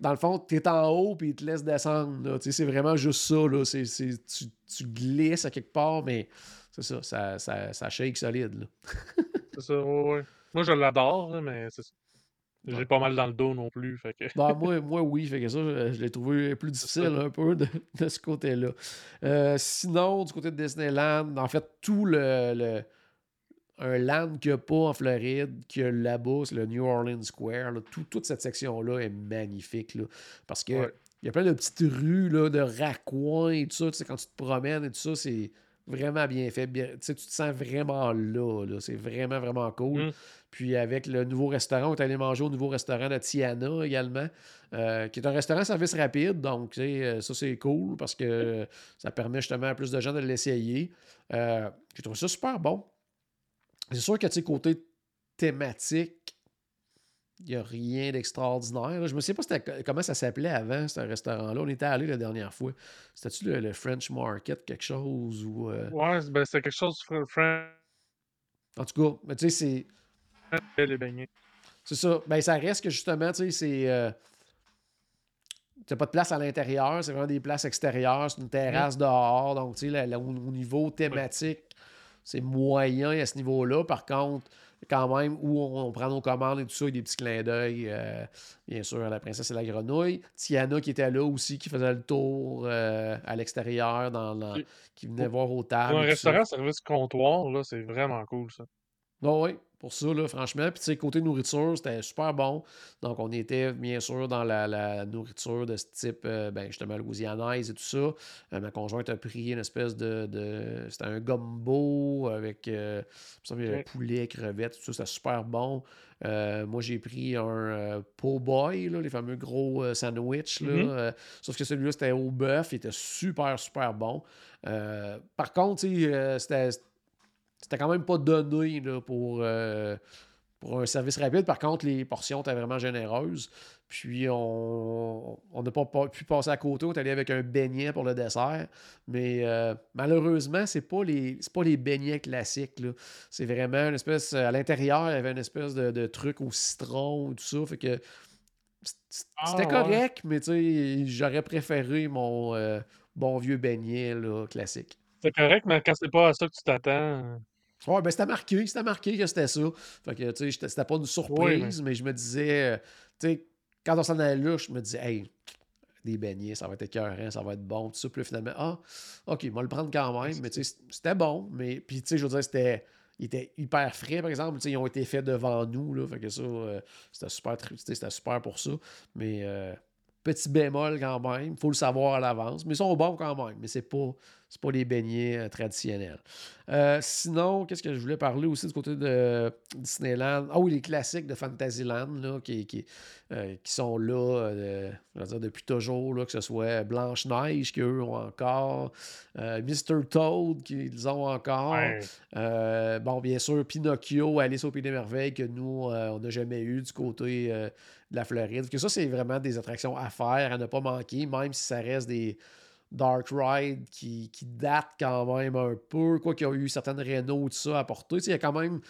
Dans le fond, tu es en haut et il te laisse descendre. C'est vraiment juste ça. Là. tu, tu glisses à quelque part, mais c'est ça, ça, ça, ça, shake solide. c'est ça, oui. Moi, je l'adore, mais c'est ça. J'ai pas mal dans le dos non plus. Fait que... Ben, moi, moi, oui, fait que ça, je, l'ai trouvé plus difficile un peu de, de ce côté-là. Euh, sinon, du côté de Disneyland, en fait, tout le, le un land qu'il n'y a pas en Floride, a là-bas, c'est le New Orleans Square. toute cette section-là est magnifique. Là, parce que il y a plein de petites rues là, de raccoins et tout ça. Tu sais, quand tu te promènes et tout ça, c'est vraiment bien fait. tu te sens vraiment là. C'est vraiment, vraiment cool. Mm. Puis avec le nouveau restaurant, on est allé manger au nouveau restaurant de Tiana également, euh, qui est un restaurant service rapide. Donc, euh, ça, c'est cool parce que ça permet justement à plus de gens de l'essayer. Euh, J'ai trouvé ça super bon. C'est sûr que, tu sais, côté thématique, il n'y a rien d'extraordinaire. Je me sais pas comment ça s'appelait avant, ce restaurant-là. On était allé la dernière fois. C'était-tu le, French Market, quelque chose ou. Euh? Ouais, ben, c'est quelque chose de French. En tout cas, mais tu sais, c'est. Les beignets. C'est ça. Ben, ça reste que justement, tu sais, c'est. Euh... n'as pas de place à l'intérieur, c'est vraiment des places extérieures, c'est une terrasse dehors. Donc, tu sais, au, niveau thématique, c'est moyen à ce niveau-là. Par contre, quand même, où on, prend nos commandes et tout ça, il y a des petits clins d'œil. Euh, bien sûr, la princesse et la grenouille. Tiana qui était là aussi, qui faisait le tour euh, à l'extérieur, dans, qui venait voir aux tables. un restaurant service comptoir, là, c'est vraiment cool ça. Oh, oui, pour ça, là, franchement. Puis, tu sais, côté nourriture, c'était super bon. Donc, on était, bien sûr, dans la, nourriture de ce type, euh, ben, justement, louisianaise et tout ça. Euh, ma conjointe a pris une espèce de. c'était un gumbo avec, euh, poulet, crevettes, tout ça. C'était super bon. Euh, moi, j'ai pris un po' boy, là, les fameux gros sandwichs. Là, mm-hmm. sauf que celui-là, c'était au bœuf. Il était super, super bon. par contre, c'était c'était quand même pas donné pour, euh, pour un service rapide. Par contre, les portions étaient vraiment généreuses. Puis on n'a pas, pu passer à côté. On est allé avec un beignet pour le dessert. Mais euh, malheureusement, ce n'est pas, les, pas les beignets classiques. C'est vraiment une espèce. À l'intérieur, il y avait une espèce de, truc au citron, tout ça. Fait que c'était ah, correct, mais j'aurais préféré mon euh, bon vieux beignet classique. C'est correct, mais quand c'est pas à ça que tu t'attends. Ouais, ben c'était marqué, c'était marqué que c'était ça. Fait que, tu sais, c'était pas une surprise, mais... je me disais, euh, tu sais, quand on s'en allait là, je me disais, hey, des beignets, ça va être écœurant, ça va être bon, tout ça. Puis finalement, ah, ok, on va le prendre quand même, mais tu sais, c'était bon, mais, puis tu sais, je veux dire, c'était. Il était hyper frais, par exemple. sais, ils ont été faits devant nous. Là, fait que ça, euh, c'était super, c'était super pour ça. Mais euh, petit bémol quand même. Il faut le savoir à l'avance. Mais ils sont bons quand même. Mais c'est pas c'est pas les beignets euh, traditionnels. Euh, sinon, qu'est-ce que je voulais parler aussi du côté de Disneyland? Ah oui, les classiques de Fantasyland là, qui, qui, euh, qui sont là dire depuis toujours, là, que ce soit Blanche-Neige qu'eux ont encore, Mr. Toad qu'ils ont encore. bon, bien sûr, Pinocchio, Alice au Pays des Merveilles que nous, on n'a jamais eu du côté de la Floride. Que ça, c'est vraiment des attractions à faire, à ne pas manquer, même si ça reste des Dark Ride qui, qui date quand même un peu, quoi qu'il y a eu certaines Renault, tout ça à porter. Il y a quand même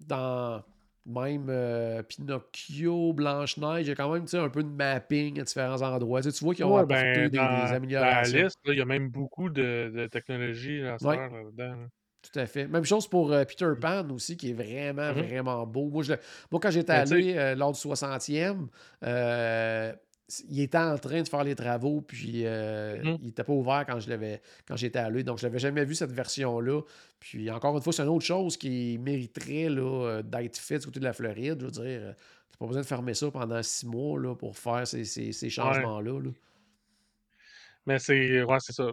dans même euh, Pinocchio, Blanche-Neige, il y a quand même un peu de mapping à différents endroits. Tu, vois qu'ils ont apporté ben, des, améliorations. Dans la liste, il y a même beaucoup de, de technologie à là-dedans. Tout à fait. Même chose pour euh, Peter Pan aussi, qui est vraiment, mm-hmm. vraiment beau. Moi, je, moi quand j'étais ben, allé euh, lors du 60e, il était en train de faire les travaux, puis euh, mm-hmm. il n'était pas ouvert quand je l'avais quand j'étais allé. Donc, je n'avais jamais vu cette version-là. Puis, encore une fois, c'est une autre chose qui mériterait euh, d'être faite du côté de la Floride. Je veux dire, euh, tu pas besoin de fermer ça pendant six mois là, pour faire ces, changements-là. Mais c'est ouais, c'est ça.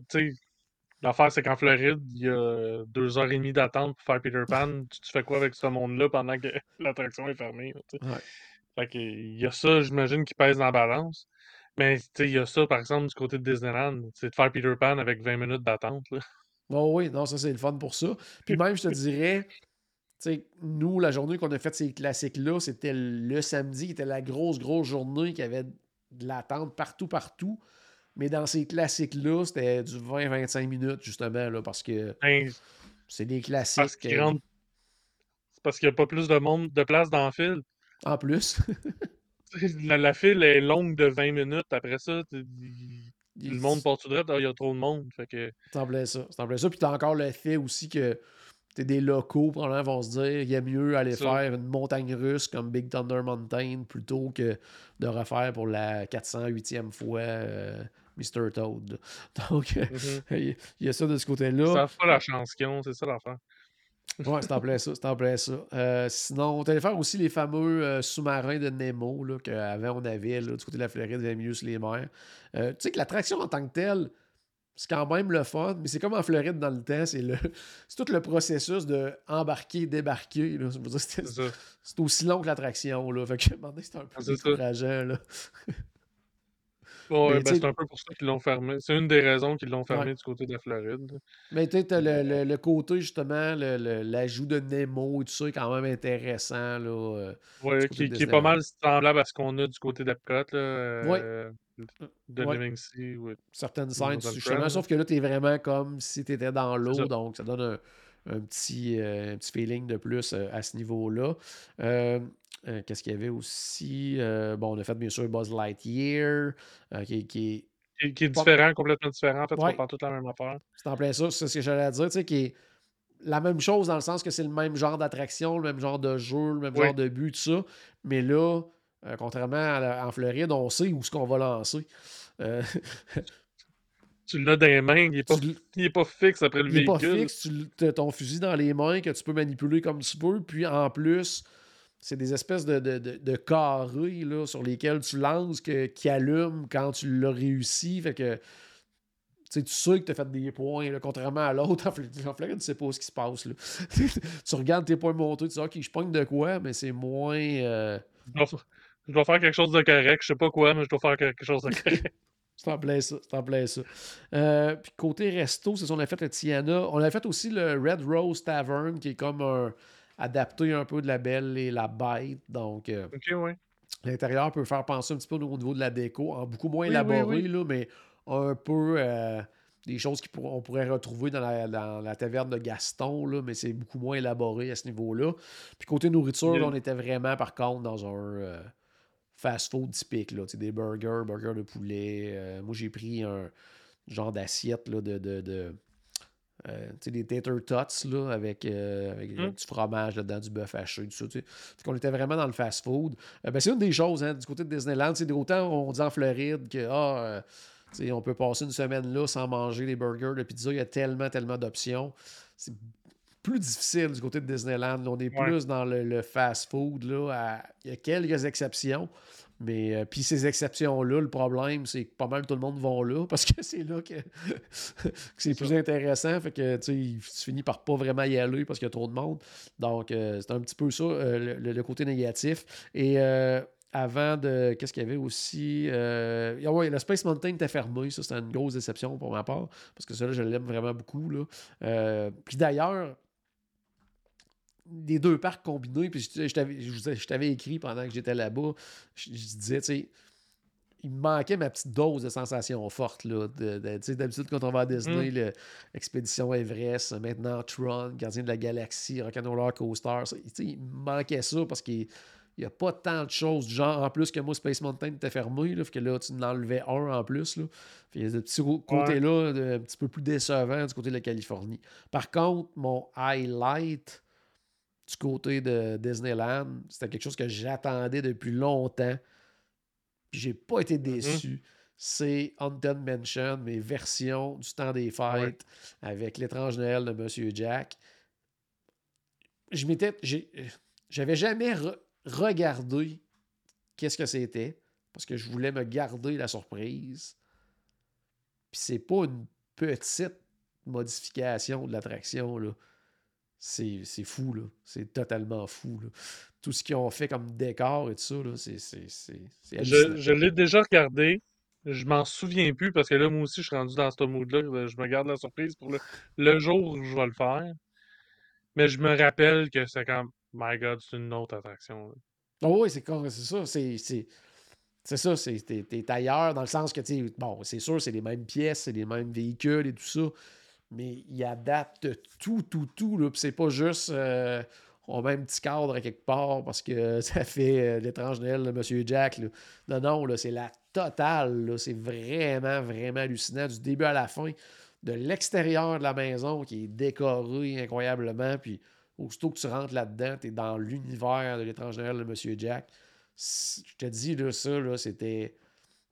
L'affaire, c'est qu'en Floride, il y a deux heures et demie d'attente pour faire Peter Pan. tu, fais quoi avec ce monde-là pendant que l'attraction est fermée? Fait il y a ça, j'imagine, qui pèse dans la balance. Mais il y a ça, par exemple, du côté de Disneyland, c'est de faire Peter Pan avec 20 minutes d'attente. Oui, non, ça c'est le fun pour ça. Puis même, je te dirais, nous, la journée qu'on a fait ces classiques-là, c'était le samedi, qui était la grosse, grosse journée qui avait de l'attente partout, partout. Mais dans ces classiques-là, c'était du 20-25 minutes, justement, là, parce que ben, c'est des classiques. C'est parce qu'il n'y a pas plus de monde, de place dans le fil. En plus. la, file est longue de 20 minutes. Après ça, le monde part tout droit, il y a trop de monde. Fait que... Ça ça. ça. Puis t'as encore le fait aussi que t'es des locaux, probablement, vont se dire il y a mieux aller faire une montagne russe comme Big Thunder Mountain plutôt que de refaire pour la 408e fois euh, Mr. Toad. Donc, mm-hmm. il y a ça de ce côté-là. Ça pas la chance qu'ils ont, c'est ça l'affaire. Ouais, c'est en plein ça. C'est en plein ça. Euh, sinon, on allait faire aussi les fameux euh, sous-marins de Nemo qu'avant on avait là, du côté de la Floride, vers sur les mers. Euh, tu sais que l'attraction en tant que telle, c'est quand même le fun, mais c'est comme en Floride dans le temps, c'est le tout le processus de embarquer, débarquer. C'est aussi long que l'attraction. Fait que c'est un peu décourageant. Là. Ben, c'est un peu pour ça qu'ils l'ont fermé. C'est une des raisons qu'ils l'ont fermé du côté de la Floride. Mais tu sais, le, le, côté, justement, l'ajout de Nemo et tout ça est quand même intéressant. Là, euh, oui, qui, est pas mal semblable à ce qu'on a du côté d'Epcot. Oui. Euh, de Living Sea. Certaines scènes, justement, sauf que là, tu es vraiment comme si tu étais dans l'eau, donc ça donne un, un petit, euh, un petit feeling de plus à ce niveau-là. Euh, qu'est-ce qu'il y avait aussi? Euh, bon, on a fait bien sûr Buzz Lightyear, euh, qui, qui, est. Qui, est différent, complètement différent. En fait, ouais. pas toute la même affaire. C'est en plein ça, c'est ce que j'allais dire, tu sais, qui est la même chose dans le sens que c'est le même genre d'attraction, le même genre de jeu, le même genre de but, tout ça. Mais là, contrairement à en Floride, on sait où ce qu'on va lancer. tu l'as dans les mains, il n'est pas, pas, fixe après le véhicule. Il n'est pas fixe, tu as ton fusil dans les mains que tu peux manipuler comme tu peux, puis en plus, c'est des espèces de, de, carrés là, sur lesquels tu lances que, qui allument quand tu l'as réussi. Fait que tu sais que tu as fait des points, contrairement à l'autre. En Floride, tu sais pas ce qui se passe. Là. tu regardes tes points montés, tu dis OK, je pogne de quoi, mais c'est moins. Euh, je, dois, faire quelque chose de correct. Je sais pas quoi, mais je dois faire quelque chose de correct. C'est en plein ça. En plein ça. Euh, puis côté resto, c'est ça, on a fait le Tiana. On a fait aussi le Red Rose Tavern, qui est comme un adapté un peu de la belle et la bête. Donc, euh, l'intérieur peut faire penser un petit peu au niveau de la déco, en beaucoup moins élaboré, Là, mais un peu euh, des choses qu'on pourrait retrouver dans la, taverne de Gaston, là, mais c'est beaucoup moins élaboré à ce niveau-là. Puis côté nourriture, on était vraiment, par contre, dans un fast-food typique. Là, des burgers, burgers de poulet. moi, j'ai pris un genre d'assiette de, de euh, des tater tots là, avec, euh, hum. du fromage là-dedans, du bœuf haché, tout ça. Qu'on était vraiment dans le fast-food. Euh, ben, c'est une des choses hein, du côté de Disneyland. C'est autant on dit en Floride que ah, on peut passer une semaine là sans manger des burgers, de pizza. Il y a tellement, tellement d'options. C'est plus difficile du côté de Disneyland. on est plus dans le, fast-food. Il y a quelques exceptions. Mais euh, puis ces exceptions-là, le problème, c'est que pas mal tout le monde va là parce que c'est là que, c'est plus intéressant. Fait que tu finis par pas vraiment y aller parce qu'il y a trop de monde. Donc, euh, c'est un petit peu ça, euh, le, côté négatif. Et avant de. Qu'est-ce qu'il y avait aussi ah ouais, Le Space Mountain était fermé. Ça, c'était une grosse déception pour ma part. Parce que ça, là, je l'aime vraiment beaucoup. Là. puis d'ailleurs, des deux parcs combinés, puis je, t'avais écrit pendant que j'étais là-bas, je, disais, tu sais, il me manquait ma petite dose de sensations fortes. Là, d'habitude, quand on va à Disney, mm. l'expédition Everest, maintenant Tron, Gardien de la Galaxie, Rock'n'Roller Coaster, il me manquait ça parce qu'il n'y a pas tant de choses du genre. En plus que moi, Space Mountain était fermé, là, que là, tu en enlevais un en plus. Là. il y a ce petit côté-là un petit peu plus décevant du côté de la Californie. Par contre, mon highlight du côté de Disneyland. C'était quelque chose que j'attendais depuis longtemps. Puis j'ai pas été mm-hmm. déçu. C'est Haunted Mansion, mes versions du temps des fêtes avec l'étrange Noël de Monsieur Jack. Je m'étais. J'avais jamais regardé qu'est-ce que c'était parce que je voulais me garder la surprise. Puis c'est pas une petite modification de l'attraction. là c'est fou, là. C'est totalement fou, là. Tout ce qu'ils ont fait comme décor et tout ça, là, c'est Je, je l'ai déjà regardé. Je m'en souviens plus parce que là, moi aussi, je suis rendu dans ce mood-là. Je me garde la surprise pour le, jour où je vais le faire. Mais je me rappelle que c'est comme, my God, c'est une autre attraction. Oh oui, c'est ça. C'est c'est ça, t'es ailleurs dans le sens que, bon, c'est sûr, c'est les mêmes pièces, c'est les mêmes véhicules et tout ça mais il adapte tout, tout, tout. Là. c'est pas juste euh, on met un petit cadre à quelque part parce que ça fait euh, l'étrange Noël de M. Jack. Non, non, là, c'est la totale. C'est vraiment, vraiment hallucinant du début à la fin. De l'extérieur de la maison qui est décoré incroyablement. Puis aussitôt que tu rentres là-dedans, tu es dans l'univers de l'étrange Noël de M. Jack. Je te dis, là, ça, là, c'était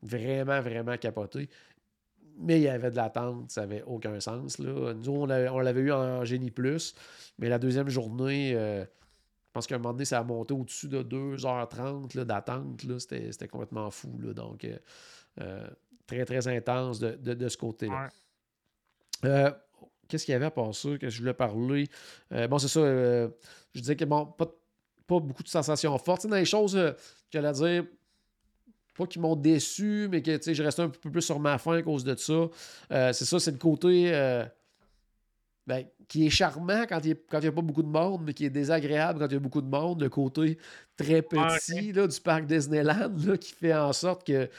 vraiment, vraiment capoté mais il y avait de l'attente, ça n'avait aucun sens. Là. Nous, on l'avait eu en Génie Plus, mais la deuxième journée, euh, je pense qu'à un moment donné, ça a monté au-dessus de 2h30 d'attente. C'était complètement fou. Là. Donc, euh, euh, très, très intense de, ce côté-là. Qu'est-ce qu'il y avait à part ça que je voulais parler? bon, c'est ça. je disais que bon, pas, pas beaucoup de sensations fortes. dans les choses que j'allais dire, pas qu'ils m'ont déçu, mais que je restais un peu plus sur ma faim à cause de ça. Euh, c'est ça, c'est le côté euh, ben, qui est charmant quand il n'y a pas beaucoup de monde, mais qui est désagréable quand il y a beaucoup de monde. Le côté très petit là, du parc Disneyland là, qui fait en sorte que,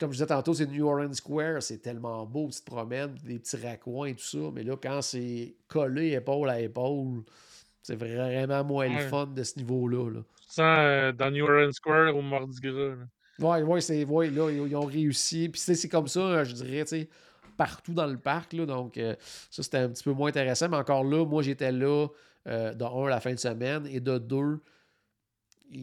comme je disais tantôt, c'est New Orleans Square, c'est tellement beau, tu te promènes, des petits raccoins et tout ça, mais là, quand c'est collé épaule à épaule, c'est vraiment moins le fun de ce niveau-là. Là. Euh, dans New Orleans Square au Mardi Gras. Oui, ouais, c'est ouais, là, ils, ont réussi. Puis c'est comme ça, je dirais, tu sais, partout dans le parc. Là, donc, euh, ça, c'était un petit peu moins intéressant. Mais encore là, moi, j'étais là euh, de un, la fin de semaine, et de deux,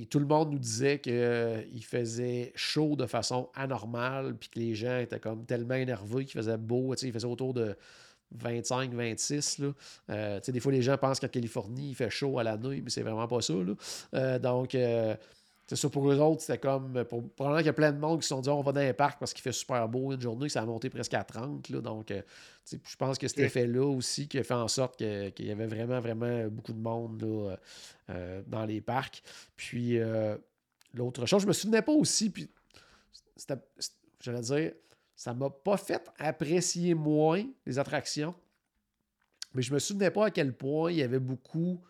tout le monde nous disait qu'il faisait chaud de façon anormale, puis que les gens étaient comme tellement énervés qu'il faisait beau. Il faisait autour de 25, 26. Là. Euh, des fois, les gens pensent qu'en Californie, il fait chaud à la nuit, mais c'est vraiment pas ça. Là. Euh, donc, euh, c'est ça pour eux autres, c'était comme. Pour, probablement qu'il y a plein de monde qui se sont dit on va dans un parc parce qu'il fait super beau une journée, ça a monté presque à 30. Là, donc, je pense que cet effet-là aussi qui a fait en sorte qu'il y avait vraiment, vraiment beaucoup de monde là, dans les parcs. Puis, l'autre chose, je me souvenais pas aussi, puis j'allais dire, ça m'a pas fait apprécier moins les attractions. Mais je me souvenais pas à quel point il y avait beaucoup,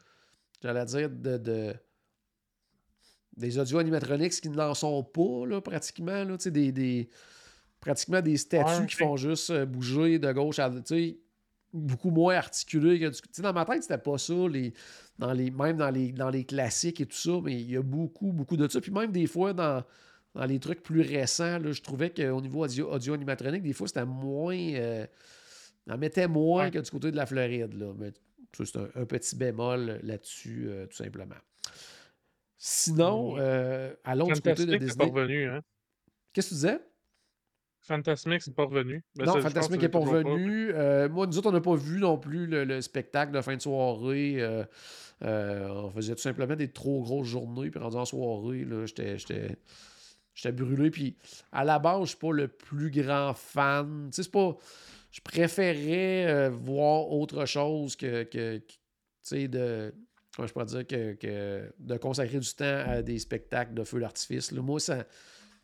j'allais dire, de, des audio animatronics qui n'en sont pas, là, pratiquement. Là, des, des, pratiquement des statues qui font juste euh, bouger de gauche à droite. Beaucoup moins articulé que du. dans ma tête, c'était pas ça, les, dans les, même dans les, dans les classiques et tout ça, mais il y a beaucoup, beaucoup de ça. Puis même des fois, dans, dans les trucs plus récents, je trouvais qu'au niveau audio, animatronique, des fois, c'était moins. Euh, on mettait moins que du côté de la Floride. Là. Mais c'est un, petit bémol là-dessus, euh, tout simplement. Sinon, euh, allons du côté de Disney. Revenu, hein? Qu'est-ce que tu disais? Fantasmic, c'est pas revenu. non, Fantasmic n'est pas revenu. Euh, moi, nous autres, on n'a pas vu non plus le, spectacle de fin de soirée. Euh, euh, on faisait tout simplement des trop grosses journées. Puis rendu en soirée, j'étais brûlé. Puis à la base, je suis pas le plus grand fan. Tu sais, c'est pas. Je préférais voir autre chose que. que, tu sais, de. Comment je pourrais dire que, de consacrer du temps à des spectacles de feu d'artifice. Moi, ça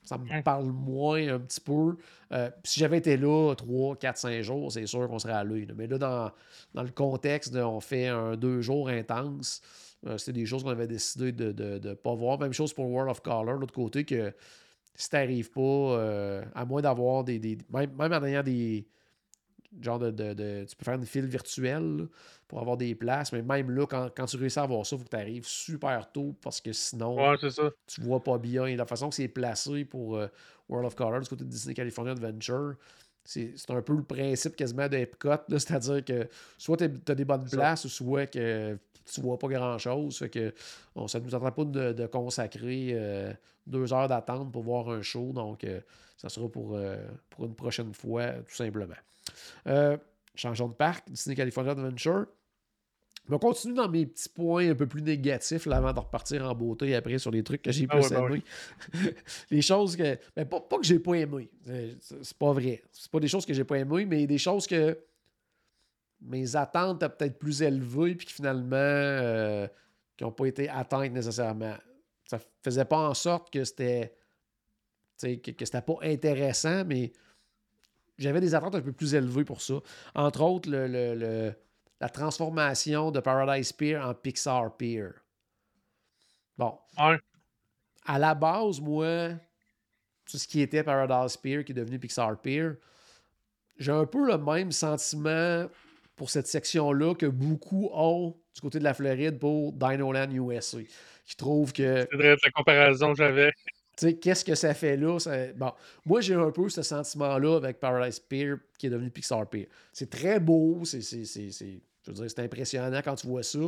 ça me parle moins un petit peu. Euh, si j'avais été là 3, 4, 5 jours, c'est sûr qu'on serait à l'œil. Mais là, dans, le contexte de on fait un deux jours intense, euh, c'était des choses qu'on avait décidé de ne pas voir. Même chose pour World of Color, de l'autre côté, que si t'arrives pas, euh, à moins d'avoir des, des, Même, même en ayant des genre de, Tu peux faire une file virtuelle pour avoir des places, mais même là, quand, tu réussis à avoir ça, il faut que tu arrives super tôt parce que sinon, tu vois pas bien. Et la façon que c'est placé pour euh, World of Color du côté de Disney California Adventure, c'est un peu le principe quasiment de Epcot, c'est-à-dire que soit tu as des bonnes places, ou soit que tu vois pas grand-chose. Fait que on, ça ne nous attend pas de, consacrer euh, deux heures d'attente pour voir un show, donc euh, ça sera pour, pour une prochaine fois, tout simplement. Euh, changeons de parc, Disney California Adventure. On continue dans mes petits points un peu plus négatifs avant de repartir en beauté après sur les trucs que j'ai ah plus aimés. les choses que. Mais pas, pas que j'ai pas aimé. C'est pas vrai. C'est pas des choses que j'ai pas aimées, mais des choses que mes attentes étaient peut-être plus élevées puis qui finalement euh, qui n'ont pas été atteintes nécessairement. Ça faisait pas en sorte que c'était. Que, que c'était pas intéressant, mais j'avais des attentes un peu plus élevées pour ça. Entre autres, le, la transformation de Paradise Pier en Pixar Pier. Bon. À la base, moi, tout ce qui était Paradise Pier, qui est devenu Pixar Pier, j'ai un peu le même sentiment pour cette section-là que beaucoup ont du côté de la Floride pour Dino Land USA. Qui trouvent que. C'est vrai, la comparaison que j'avais qu'est-ce que ça fait là? Bon, moi, j'ai un peu ce sentiment-là avec Paradise Pier qui est devenu Pixar Pier. C'est très beau, c'est, je veux dire, c'est impressionnant quand tu vois ça.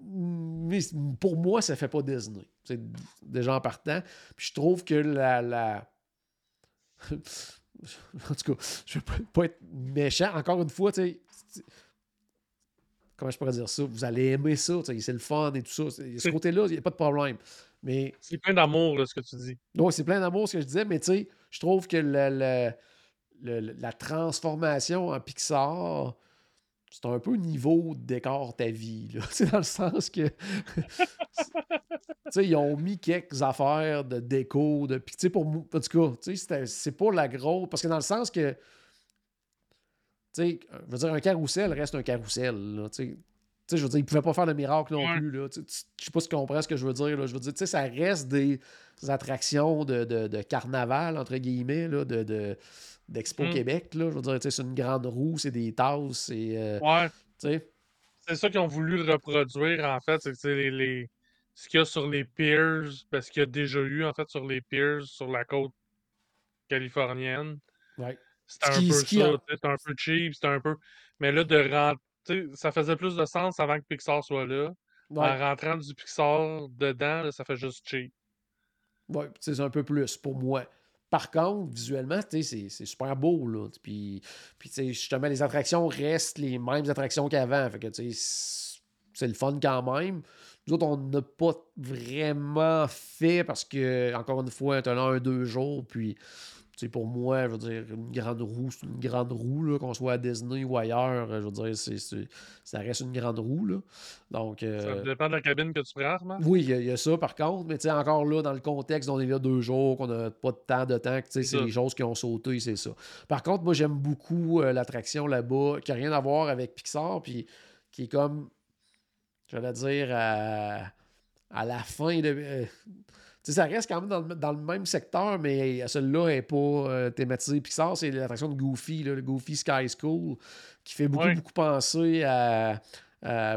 Mais pour moi, ça fait pas Disney. C'est déjà en partant. Puis je trouve que la. la... en tout cas, je veux pas être méchant. Encore une fois, tu sais comment je pourrais dire ça? Vous allez aimer ça, c'est le fun et tout ça. Ce côté-là, il n'y a pas de problème. Mais... C'est plein d'amour, ce que tu dis. Oui, c'est plein d'amour, ce que je disais, mais tu sais, je trouve que la transformation en Pixar, c'est un peu niveau décor ta vie. Là. dans le sens que. ils ont mis quelques affaires de déco. De, puis, pour moi, en tout cas, c'est pas la grosse. Parce que dans le sens que. Tu sais, je veux dire, un carrousel reste un carrousel. Là, sais, je veux dire, ils pouvaient pas faire de miracle non plus. Là. Je sais pas si tu comprends ce que je veux dire. Là. Je veux dire, tu sais, ça reste des, attractions de, de, carnaval, entre guillemets, là, de, d'Expo mm. Québec. Là. Je veux dire, c'est une grande roue, c'est des tasses, c'est. Euh, ouais. C'est ça qu'ils ont voulu reproduire, en fait. C'est les, les, ce qu'il y a sur les piers, parce qu'il y a déjà eu, en fait, sur les piers, sur la côte californienne. Ouais. C'était un peu ça. C'était un peu cheap, c'était un peu. Mais là, de rentrer ça faisait plus de sens avant que Pixar soit là. En rentrant du Pixar dedans, ça fait juste cheap. Oui, c'est un peu plus pour moi. Par contre, visuellement, c'est super beau. Là. Puis, puis justement, les attractions restent les mêmes attractions qu'avant. Que c'est le fun quand même. Nous autres, on n'a pas vraiment fait parce que, encore une fois, on a un, deux jours. Puis pour moi, je veux dire, une grande roue, c'est une grande roue, qu'on soit à Disney ou ailleurs, je veux dire, ça reste une grande roue. Là. Donc, euh, ça dépend de la cabine que tu prends, Oui, il y, a ça par contre, mais encore là, dans le contexte, on est là deux jours, qu'on n'a pas de temps de temps, c'est les choses qui ont sauté, c'est ça. Par contre, moi, j'aime beaucoup euh, l'attraction là-bas, qui n'a rien à voir avec Pixar, puis qui est comme, j'allais dire, à, à la fin de. Euh, ça reste quand même dans le, même secteur, mais celle-là n'est pas euh, thématisée Pixar. C'est l'attraction de Goofy, le Goofy Sky School, qui fait beaucoup, beaucoup penser à,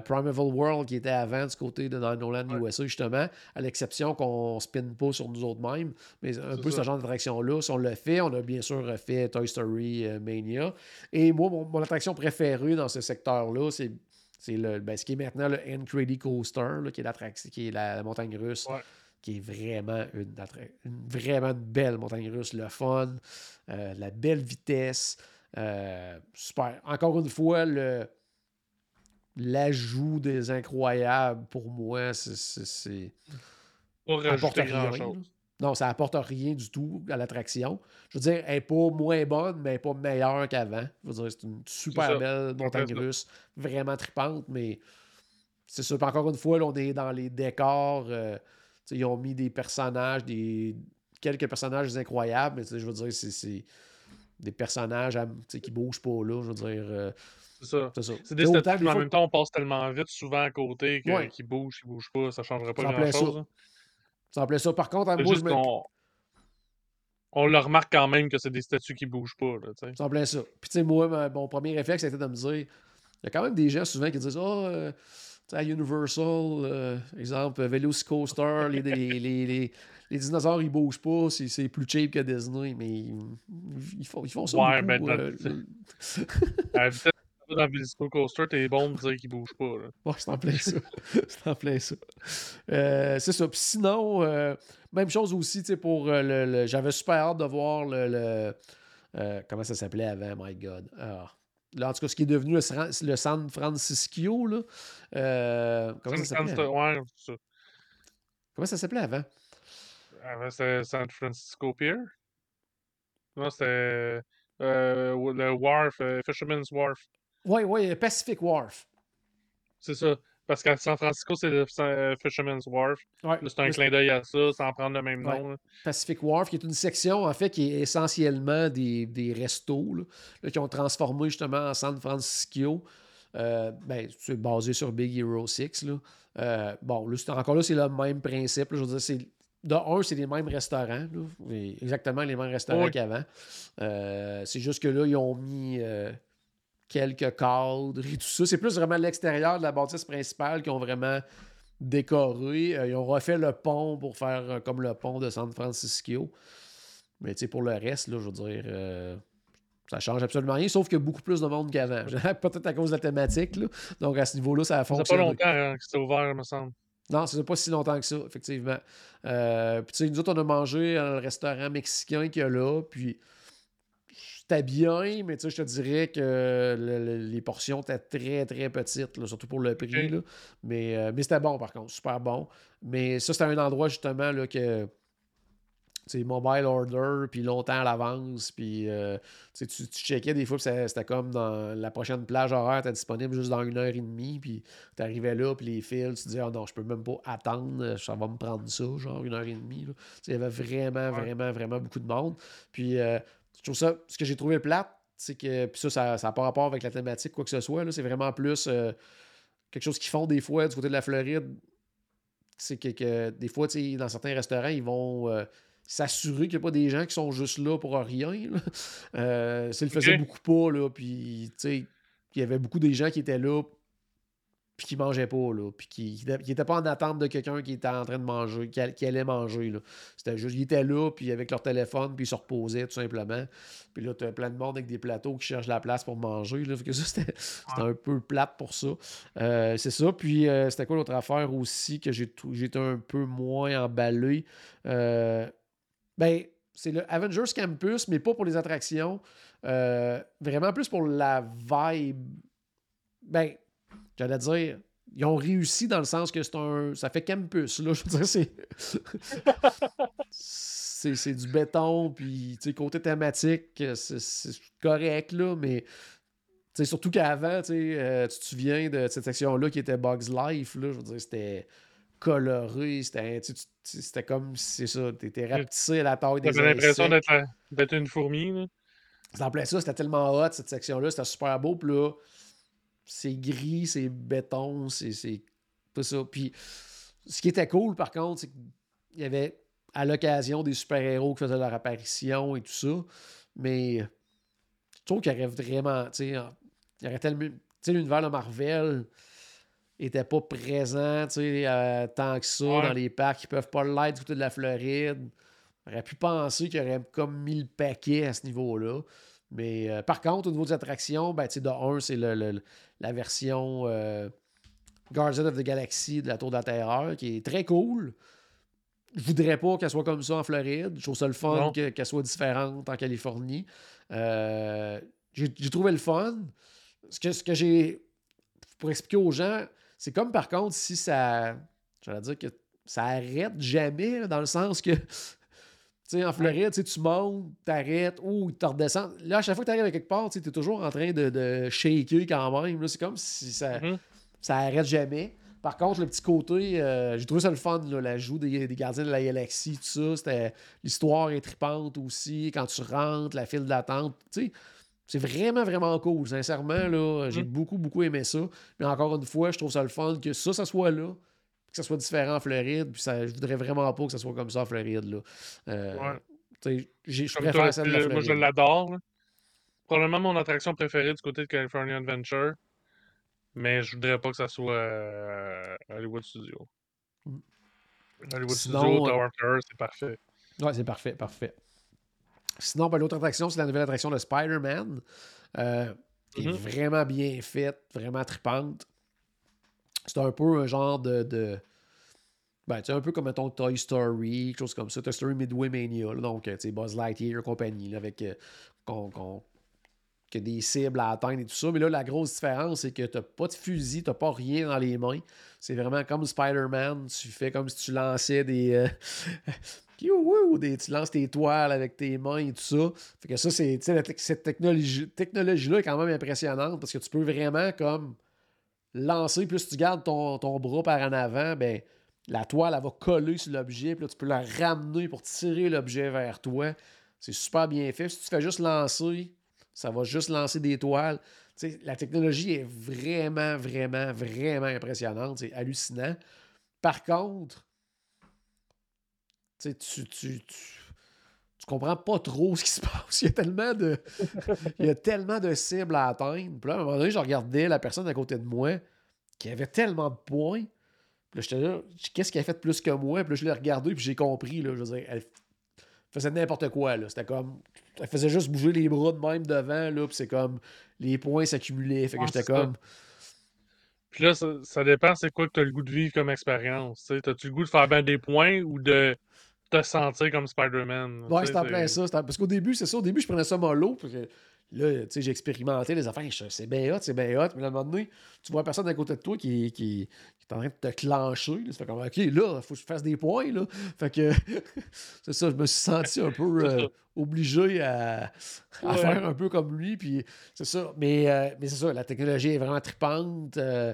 Primeval World, qui était avant du côté de Dino Land USA, justement, à l'exception qu'on ne spin pas sur nous autres mêmes. Mais un peu ce genre d'attraction-là, si on le fait, on a bien sûr fait Toy Story euh, Mania. Et moi, mon, attraction préférée dans ce secteur-là, c'est c'est le, ben, ce qui est maintenant le N Coaster, qui est, qui est la, montagne russe qui est vraiment une, vraiment belle montagne russe, le fun, euh, la belle vitesse. Euh, super. Encore une fois, le l'ajout des incroyables pour moi, c'est. apporte rien. Chose. Non, ça apporte rien du tout à l'attraction. Je veux dire, elle n'est pas moins bonne, mais elle n'est pas meilleure qu'avant. Je veux dire, c'est une super belle montagne russe, vraiment tripante, mais c'est sûr. Encore une fois, là, on est dans les décors. Euh, ils ont mis des personnages, des quelques personnages incroyables, mais je veux dire, c'est des personnages qui bougent pas là. Je veux dire. Euh, c'est ça. C'est des statues, mais en même temps, on passe tellement vite souvent à côté qu'ils bougent, ils bougent pas, ça changerait pas grand-chose. Hein. Ça me plaît ça. Par contre, en bouge, on... le remarque quand même que c'est des statues qui bougent pas. Là, ça me plaît ça. Puis, tu sais, moi, mon premier réflexe, c'était de me dire il y a quand même des gens souvent qui disent Ah, oh, à Universal, euh, exemple, Velocicoaster, les, les, les, les, dinosaures, ils bougent pas, c'est plus cheap que Disney, mais ils, font, ils font ça. Ouais, beaucoup, ben, euh, dans Visco Coaster, t'es bon de dire qu'il bouge pas. Là. Ouais, c'est en plein ça. c'est en plein ça. Euh, c'est ça. Puis sinon, euh, même chose aussi, tu sais, pour euh, le. J'avais super hâte de voir le. comment ça s'appelait avant, my God. Ah. En tout cas, ce qui est devenu le, le San Francisco, là. comment ça s'appelait? Ouais, ça. Comment ça s'appelait avant? Avant, c'était San Francisco Pier. Non, c'était le Wharf, Fisherman's Wharf. Oui, oui, Pacific Wharf. C'est ça. Parce qu'à San Francisco, c'est le euh, Fisherman's Wharf. Ouais, c'est un clin d'œil à ça, sans prendre le même nom. Pacific Wharf, qui est une section, en fait, qui est essentiellement des, des restos, là, qui ont transformé justement en San Francisco. Euh, ben, c'est basé sur Big Hero 6. Là. Euh, bon, là, encore là, c'est le même principe. je veux dire, c'est de un, c'est les mêmes restaurants, exactement les mêmes restaurants qu'avant. c'est juste que là, ils ont mis quelques cadres et tout ça. C'est plus vraiment l'extérieur de la bâtisse principale qui ont vraiment décoré. Euh, ils ont refait le pont pour faire euh, comme le pont de San Francisco. Mais tu sais, pour le reste, là, je veux dire, euh, ça change absolument rien, sauf qu'il y a beaucoup plus de monde qu'avant. Peut-être à cause de la thématique. Là. Donc à ce niveau-là, ça a fonctionné. Ça fait pas longtemps hein, que c'était ouvert, me semble. Non, ça fait pas si longtemps que ça, effectivement. puis tu sais, nous autres, on a mangé à un restaurant mexicain qu'il y a là, puis c'était bien, mais je te dirais que les portions étaient très, très petites, surtout pour le prix. Mais, euh, mais c'était bon, par contre, super bon. Mais ça, c'était un endroit, justement, là, que c'est mobile order, puis longtemps à l'avance, puis euh, tu, tu checkais des fois, c'était comme dans la prochaine plage horaire, était disponible juste dans une heure et demie, puis tu arrivais là, puis les fils, tu disais, oh non, je peux même pas attendre, ça va me prendre ça, genre une heure et demie. Il y avait vraiment, vraiment, vraiment beaucoup de monde. Puis euh, je trouve ça, ce que j'ai trouvé plate, c'est que, puis ça, ça n'a pas rapport avec la thématique, quoi que ce soit, c'est vraiment plus euh, quelque chose qu'ils font des fois du côté de la Floride. C'est que, des fois, dans certains restaurants, ils vont euh, s'assurer qu'il n'y a pas des gens qui sont juste là pour rien. Là. Euh, ça le faisait beaucoup pas, là, puis il y avait beaucoup des gens qui étaient là puis qui mangeait pas, là, puis qui n'était pas en attente de quelqu'un qui était en train de manger, qui, allait manger, là. C'était juste, ils étaient là, puis avec leur téléphone, puis ils se reposaient, tout simplement. Puis là, tu as plein de monde avec des plateaux qui cherchent la place pour manger, là, que ça, c'était un peu plate pour ça. Euh, c'est ça, puis euh, c'était quoi l'autre affaire aussi que j'étais un peu moins emballé? Euh, ben, c'est le Avengers Campus, mais pas pour les attractions. vraiment plus pour la vibe. Ben, J'allais dire, ils ont réussi dans le sens que c'est un. Ça fait campus, là. Je veux dire, c'est. c'est du béton, puis, tu sais, côté thématique, c'est correct, là, mais. Tu sais, surtout qu'avant, euh, tu te souviens de cette section-là qui était Bugs Life, là. Je veux dire, c'était coloré, c'était c'était comme, c'est ça, t'étais rapetissé à la taille des J'avais l'impression d'être une fourmi, là. En plein ça, c'était tellement hot, cette section-là, c'était super beau, puis là c'est gris, c'est béton, c'est tout ça. Puis ce qui était cool, par contre, c'est qu'il y avait à l'occasion des super-héros qui faisaient leur apparition et tout ça. Mais je trouve qu'il y aurait vraiment, tu sais, il y aurait tellement. Tu sais, l'univers de Marvel était pas présent, tu sais, euh, tant que ça dans les parcs qui peuvent pas l'être du côté de la Floride. On aurait pu penser qu'il y aurait comme mis le paquet à ce niveau-là. Mais euh, par contre, au niveau des attractions, ben, de un, c'est la version euh, Guardian of the Galaxy de la Tour de la Terreur qui est très cool. je voudrais pas qu'elle soit comme ça en Floride. Je trouve ça le fun qu'elle soit différente en Californie. Euh, j'ai trouvé le fun. Ce que, ce que j'ai. Pour expliquer aux gens, c'est comme par contre si ça. J'allais dire que ça arrête jamais, dans le sens que. Tu sais, en Floride, tu montes, t'arrêtes, ou tu redescends. Là, à chaque fois que tu arrives à quelque part, tu es toujours en train de, de shaker quand même. C'est comme si ça, mm-hmm. ça arrête jamais. Par contre, le petit côté, euh, j'ai trouvé ça le fun, l'ajout des, des, gardiens de la galaxie, tout ça. L'histoire est tripante aussi. Quand tu rentres, la file d'attente. Tu sais, c'est vraiment, vraiment cool. Sincèrement, là, j'ai mm. beaucoup, beaucoup aimé ça. Mais encore une fois, je trouve ça le fun que ça, ça soit là, que ça soit différent en Floride. Puis ça, je voudrais vraiment pas que ça soit comme ça en Floride. Là. Euh, Je préfère ça de la Floride. Moi, je l'adore. Probablement mon attraction préférée du côté de California Adventure. Mais je voudrais pas que ça soit euh, Hollywood Studio. Mm. Hollywood Studio, Tower Tower, c'est parfait. Ouais, c'est parfait, parfait. Sinon, ben, l'autre attraction, c'est la nouvelle attraction de Spider-Man. Euh, qui est mm-hmm. vraiment bien faite, vraiment tripante. C'est un peu un genre de. de ben, tu un peu comme ton Toy Story, quelque chose comme ça. Toy Story Midway Mania, donc, tu sais, Buzz Lightyear compagnie, avec. Euh, que des cibles à atteindre et tout ça. Mais là, la grosse différence, c'est que tu n'as pas de fusil, tu n'as pas rien dans les mains. C'est vraiment comme Spider-Man. Tu fais comme si tu lançais des. Euh, des, tu lances tes toiles avec tes mains et tout ça. Fait que ça, c'est, cette technologie, technologie-là est quand même impressionnante parce que tu peux vraiment comme lancer, plus tu gardes ton, ton bras par en avant, ben la toile, elle va coller sur l'objet, puis là, tu peux la ramener pour tirer l'objet vers toi. C'est super bien fait. Si tu fais juste lancer, ça va juste lancer des toiles. la technologie est vraiment, vraiment, vraiment impressionnante. C'est hallucinant. Par contre, tu, tu, tu, tu comprends pas trop ce qui se passe. Il y a tellement de, il y a tellement de cibles à atteindre. Puis là, à un moment donné, je regardais la personne à côté de moi qui avait tellement de points. Puis là, j'étais là, qu'est-ce qu'elle a fait plus que moi? Puis là, je l'ai regardé, puis j'ai compris. Là, je veux dire, elle faisait n'importe quoi. C'était comme. Elle faisait juste bouger les bras de même devant, là, puis c'est comme. Les points s'accumulaient. Fait que j'étais comme. Puis là, ça, dépend c'est quoi que tu as le goût de vivre comme expérience. T'as-tu le goût de faire bien des points ou de te sentir comme Spider-Man? Ouais, c'est en plein ça. Parce qu'au début, c'est ça. Au début, je prenais ça mollo. Parce que Là, tu sais, j'ai expérimenté les affaires, c'est bien hot, c'est bien hot. Mais à un moment donné, tu vois personne à côté de toi qui, qui, est en train de te clencher. Ça fait comme, OK, là, il faut que je fasse des points. Là. Fait que, c'est ça, je me suis senti un peu euh, obligé à, faire un peu comme lui. Puis, c'est ça. Mais, euh, mais c'est ça, la technologie est vraiment tripante. Euh,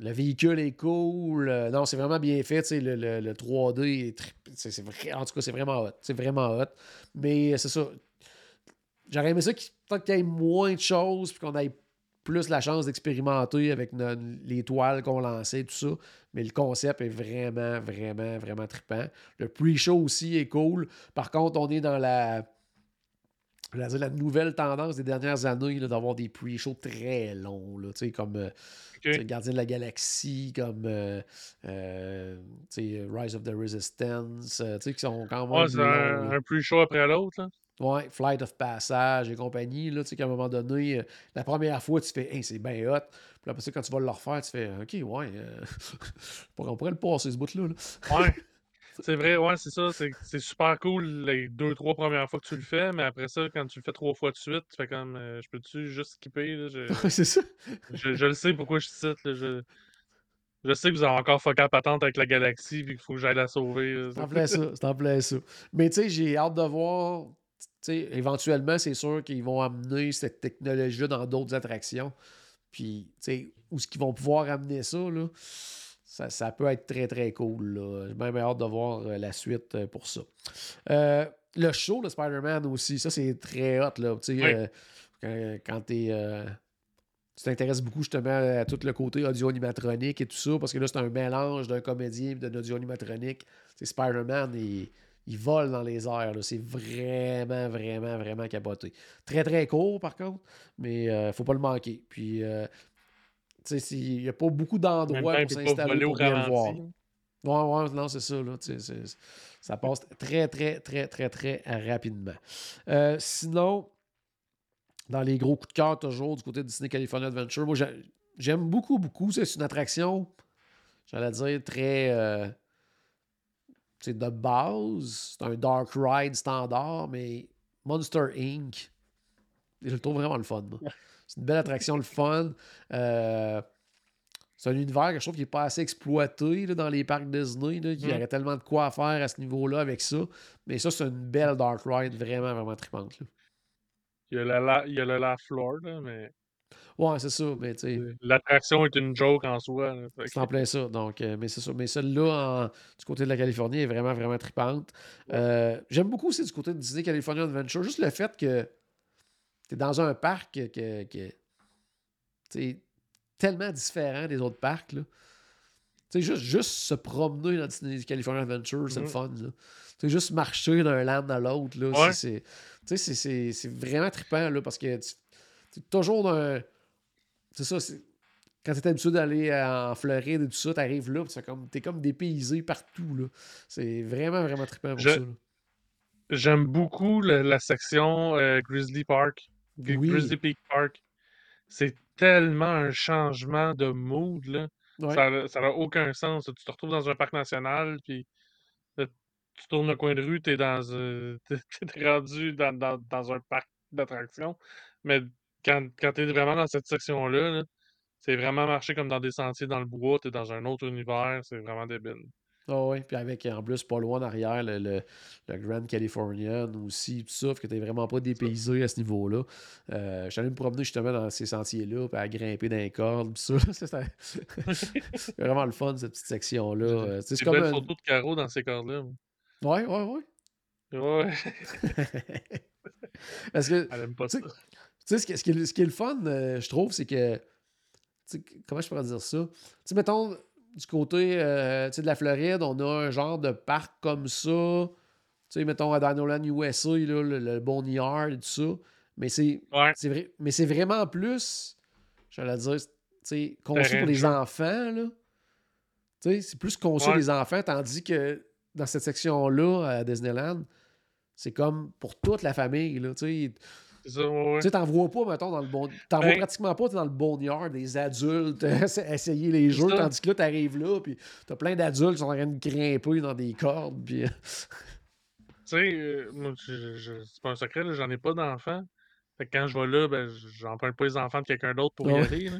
le véhicule est cool. non, c'est vraiment bien fait. Le, le, le 3D est, c'est, vrai, En tout cas, c'est vraiment hot. C'est vraiment hot. Mais c'est ça J'aurais aimé ça qu'il y ait moins de choses, puis qu'on ait plus la chance d'expérimenter avec les toiles qu'on lançait, tout ça. Mais le concept est vraiment, vraiment, vraiment trippant. Le pre-show aussi est cool. Par contre, on est dans la, la nouvelle tendance des dernières années d'avoir des pre-shows très longs, là, comme euh, Gardien de la Galaxie, comme euh, euh, Rise of the Resistance, qui sont quand même. Ouais, un, un pre-show après l'autre. Ouais, Flight of Passage et compagnie, là, tu sais, qu'à un moment donné, euh, la première fois, tu fais, hey, c'est bien hot. Puis après ça, quand tu vas le refaire, tu fais, OK, ouais, euh, on pourrait le passer, ce bout-là. Ouais. C'est vrai, ouais, c'est ça. C'est super cool les deux, trois premières fois que tu le fais, mais après ça, quand tu le fais trois fois de suite, tu fais comme, euh, je peux-tu juste skipper? Là, je... c'est ça. Je, le sais pourquoi je cite. Là, je... Je sais que vous avez encore fucké la patente avec la galaxie, puis qu'il faut que j'aille la sauver. C'est en plein ça, ça. Mais tu sais, j'ai hâte de voir éventuellement, c'est sûr qu'ils vont amener cette technologie-là dans d'autres attractions. Puis, où est-ce qu'ils vont pouvoir amener ça, là, ça, peut être très, très cool. J'ai même hâte de voir euh, la suite euh, pour ça. Euh, le show de Spider-Man aussi, ça, c'est très hot. Là, quand, tu t'intéresses beaucoup justement à tout le côté audio-animatronique et tout ça, parce que là, c'est un mélange d'un comédien et d'un audio-animatronique. Spider-Man et il vole dans les airs. C'est vraiment, vraiment, vraiment capoté. Très, très court, par contre, mais il euh, ne faut pas le manquer. Puis, euh, il n'y a pas beaucoup d'endroits pour s'installer pour bien le voir. Ouais, ouais, non, c'est ça. Là, ça passe très, très, très, très, très rapidement. Euh, sinon, dans les gros coups de cœur, toujours, du côté de Disney California Adventure, moi, j'aime beaucoup, beaucoup. C'est une attraction, j'allais dire, très de base, c'est un Dark Ride standard, mais Monster Inc., je le trouve vraiment le fun. C'est une belle attraction, le fun. Euh, c'est un univers que je trouve qui n'est pas assez exploité dans les parcs Disney. Il y mm. aurait tellement de quoi faire à ce niveau-là avec ça. Mais ça, c'est une belle Dark Ride vraiment, vraiment tripante. Il y a le, il y a le Laugh Floor, mais. Ouais, c'est ça. Mais L'attraction est une joke en soi. C'est en plein ça. Donc, euh, mais c'est ça. Mais celle-là, du côté de la Californie, est vraiment, vraiment tripante. Euh, j'aime beaucoup aussi du côté de Disney California Adventure. Juste le fait que tu es dans un parc que, que, tellement différent des autres parcs. Là. juste, juste se promener dans Disney California Adventure, c'est le mm-hmm. fun. Là. juste marcher d'un land à l'autre. là C'est vraiment trippant là, parce que tu toujours dans C'est ça, quand tu es habitué d'aller en Floride et tout ça, tu arrives là, tu es comme, es comme dépaysé partout. C'est vraiment, vraiment trippant pour ça. J'aime beaucoup la, section euh, Grizzly Park. Grizzly Peak Park. C'est tellement un changement de mood, là. Ça n'a aucun sens. Tu te retrouves dans un parc national, puis tu tournes le coin de rue, tu es, dans, euh, rendu dans, dans, un parc d'attractions. Mais quand, quand tu es vraiment dans cette section-là, c'est vraiment marcher comme dans des sentiers dans le bois, tu es dans un autre univers, c'est vraiment débile. Ah oui, puis avec en plus pas loin derrière le, le, Grand Californian aussi, tout ça, que tu vraiment pas dépaysé à ce niveau-là. Euh, je suis allé me promener justement dans ces sentiers-là, puis à grimper dans les cordes, tout ça. c'est vraiment le fun, cette petite section-là. Euh, c'est comme une photo de carreau dans ces cordes-là. Ouais, ouais, ouais. Ouais. Parce que. Elle aime pas ça. Tu sais, ce, qui, ce, qui est, ce qui est le fun, euh, je trouve, c'est que. Comment je pourrais dire ça? Tu sais, mettons, du côté euh, de la Floride, on a un genre de parc comme ça. Tu sais, mettons à Dinoland USA, là, le, le Boneyard et tout ça. Mais c'est vrai, mais c'est vraiment plus, j'allais dire, conçu pour les enfants. Là. C'est plus conçu pour les enfants, tandis que dans cette section-là, à Disneyland, c'est comme pour toute la famille. Là, tu sais, t'en vois pas, mettons, dans le bon. T'en vois ben pratiquement pas dans le boneyard des adultes essayer les jeux, tandis que là, t'arrives là, puis t'as plein d'adultes qui sont en train de grimper dans des cordes, puis. tu sais, euh, c'est pas un secret, j'en ai pas d'enfants. Fait que quand je vais là, ben, j'emprunte pas les enfants de quelqu'un d'autre pour y aller.